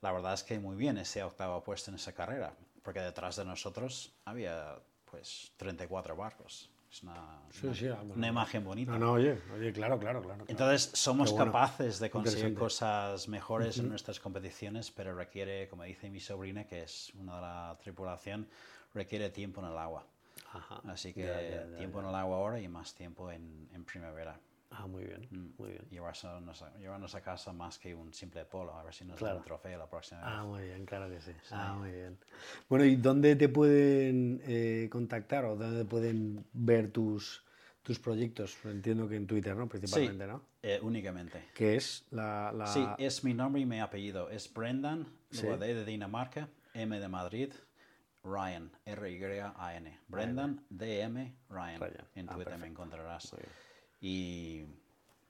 la verdad es que muy bien ese octavo puesto en esa carrera, porque detrás de nosotros había pues 34 barcos. Es una, Sí, una, sí, bueno. una imagen bonita. No, no, oye, oye, claro, claro, claro. Entonces somos bueno, capaces de conseguir cosas mejores en nuestras competiciones, pero requiere, como dice mi sobrina, que es una de la tripulación, requiere tiempo en el agua. Ajá. Así que Ya, ya, ya, tiempo en el agua ahora y más tiempo en, en primavera. Ah, muy bien, Mm. muy bien. Llevarnos a, llevarnos a casa más que un simple polo, a ver si nos Claro. dan un trofeo la próxima vez. Ah, muy bien, claro que sí. Ah, muy bien. Bueno, ¿y dónde te pueden eh, contactar o dónde pueden ver tus, tus proyectos? Entiendo que en Twitter, ¿no? Principalmente, ¿no? Eh, únicamente. Que es la... la... Sí, es mi nombre y mi apellido. Es Brendan, Sí. de Dinamarca, M de Madrid, Ryan, R-Y-A-N. Brendan, D-M, Ryan. Ryan. En Ah, Twitter me encontrarás. Y,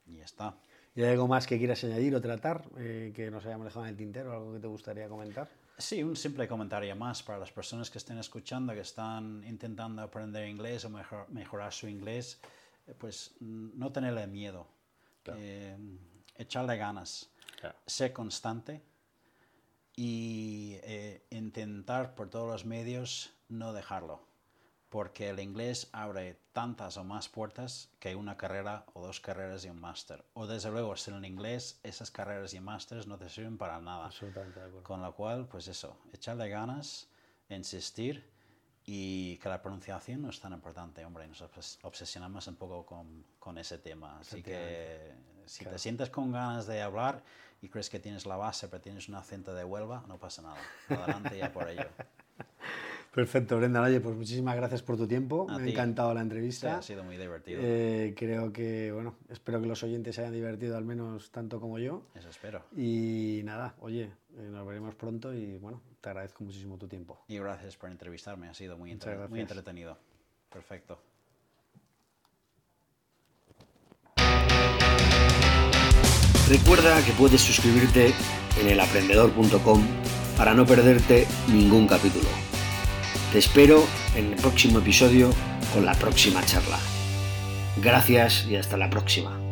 y ya está. ¿Y hay algo más que quieras añadir o tratar eh, que nos hayamos dejado en el tintero? ¿Algo que te gustaría comentar? Sí, un simple comentario más para las personas que estén escuchando, que están intentando aprender inglés o mejor- mejorar su inglés, eh, pues mm, no tenerle miedo, Claro. eh, echarle ganas, Claro. ser constante y eh, intentar por todos los medios no dejarlo, porque el inglés abre tantas o más puertas que una carrera o dos carreras y un máster. O desde luego, sin el inglés, esas carreras y másters no te sirven para nada. Absolutamente. Con lo cual, pues eso, echarle ganas, insistir y que la pronunciación no es tan importante, hombre, nos obses- obsesionamos un poco con, con ese tema. Así que si Claro. te sientes con ganas de hablar y crees que tienes la base, pero tienes un acento de Huelva, no pasa nada. Adelante ya por ello. Perfecto, Brenda. Oye, pues muchísimas gracias por tu tiempo. A Me ha encantado la Sí, entrevista. ha sido muy divertido. Eh, creo que, bueno, espero que los oyentes se hayan divertido al menos tanto como yo. Eso espero. Y nada, oye, eh, nos veremos pronto y bueno, te agradezco muchísimo tu tiempo. Y gracias por entrevistarme, ha sido muy, entre- muy entretenido. Perfecto. Recuerda que puedes suscribirte en elaprendedor.com para no perderte ningún capítulo. Te espero en el próximo episodio con la próxima charla. Gracias y hasta la próxima.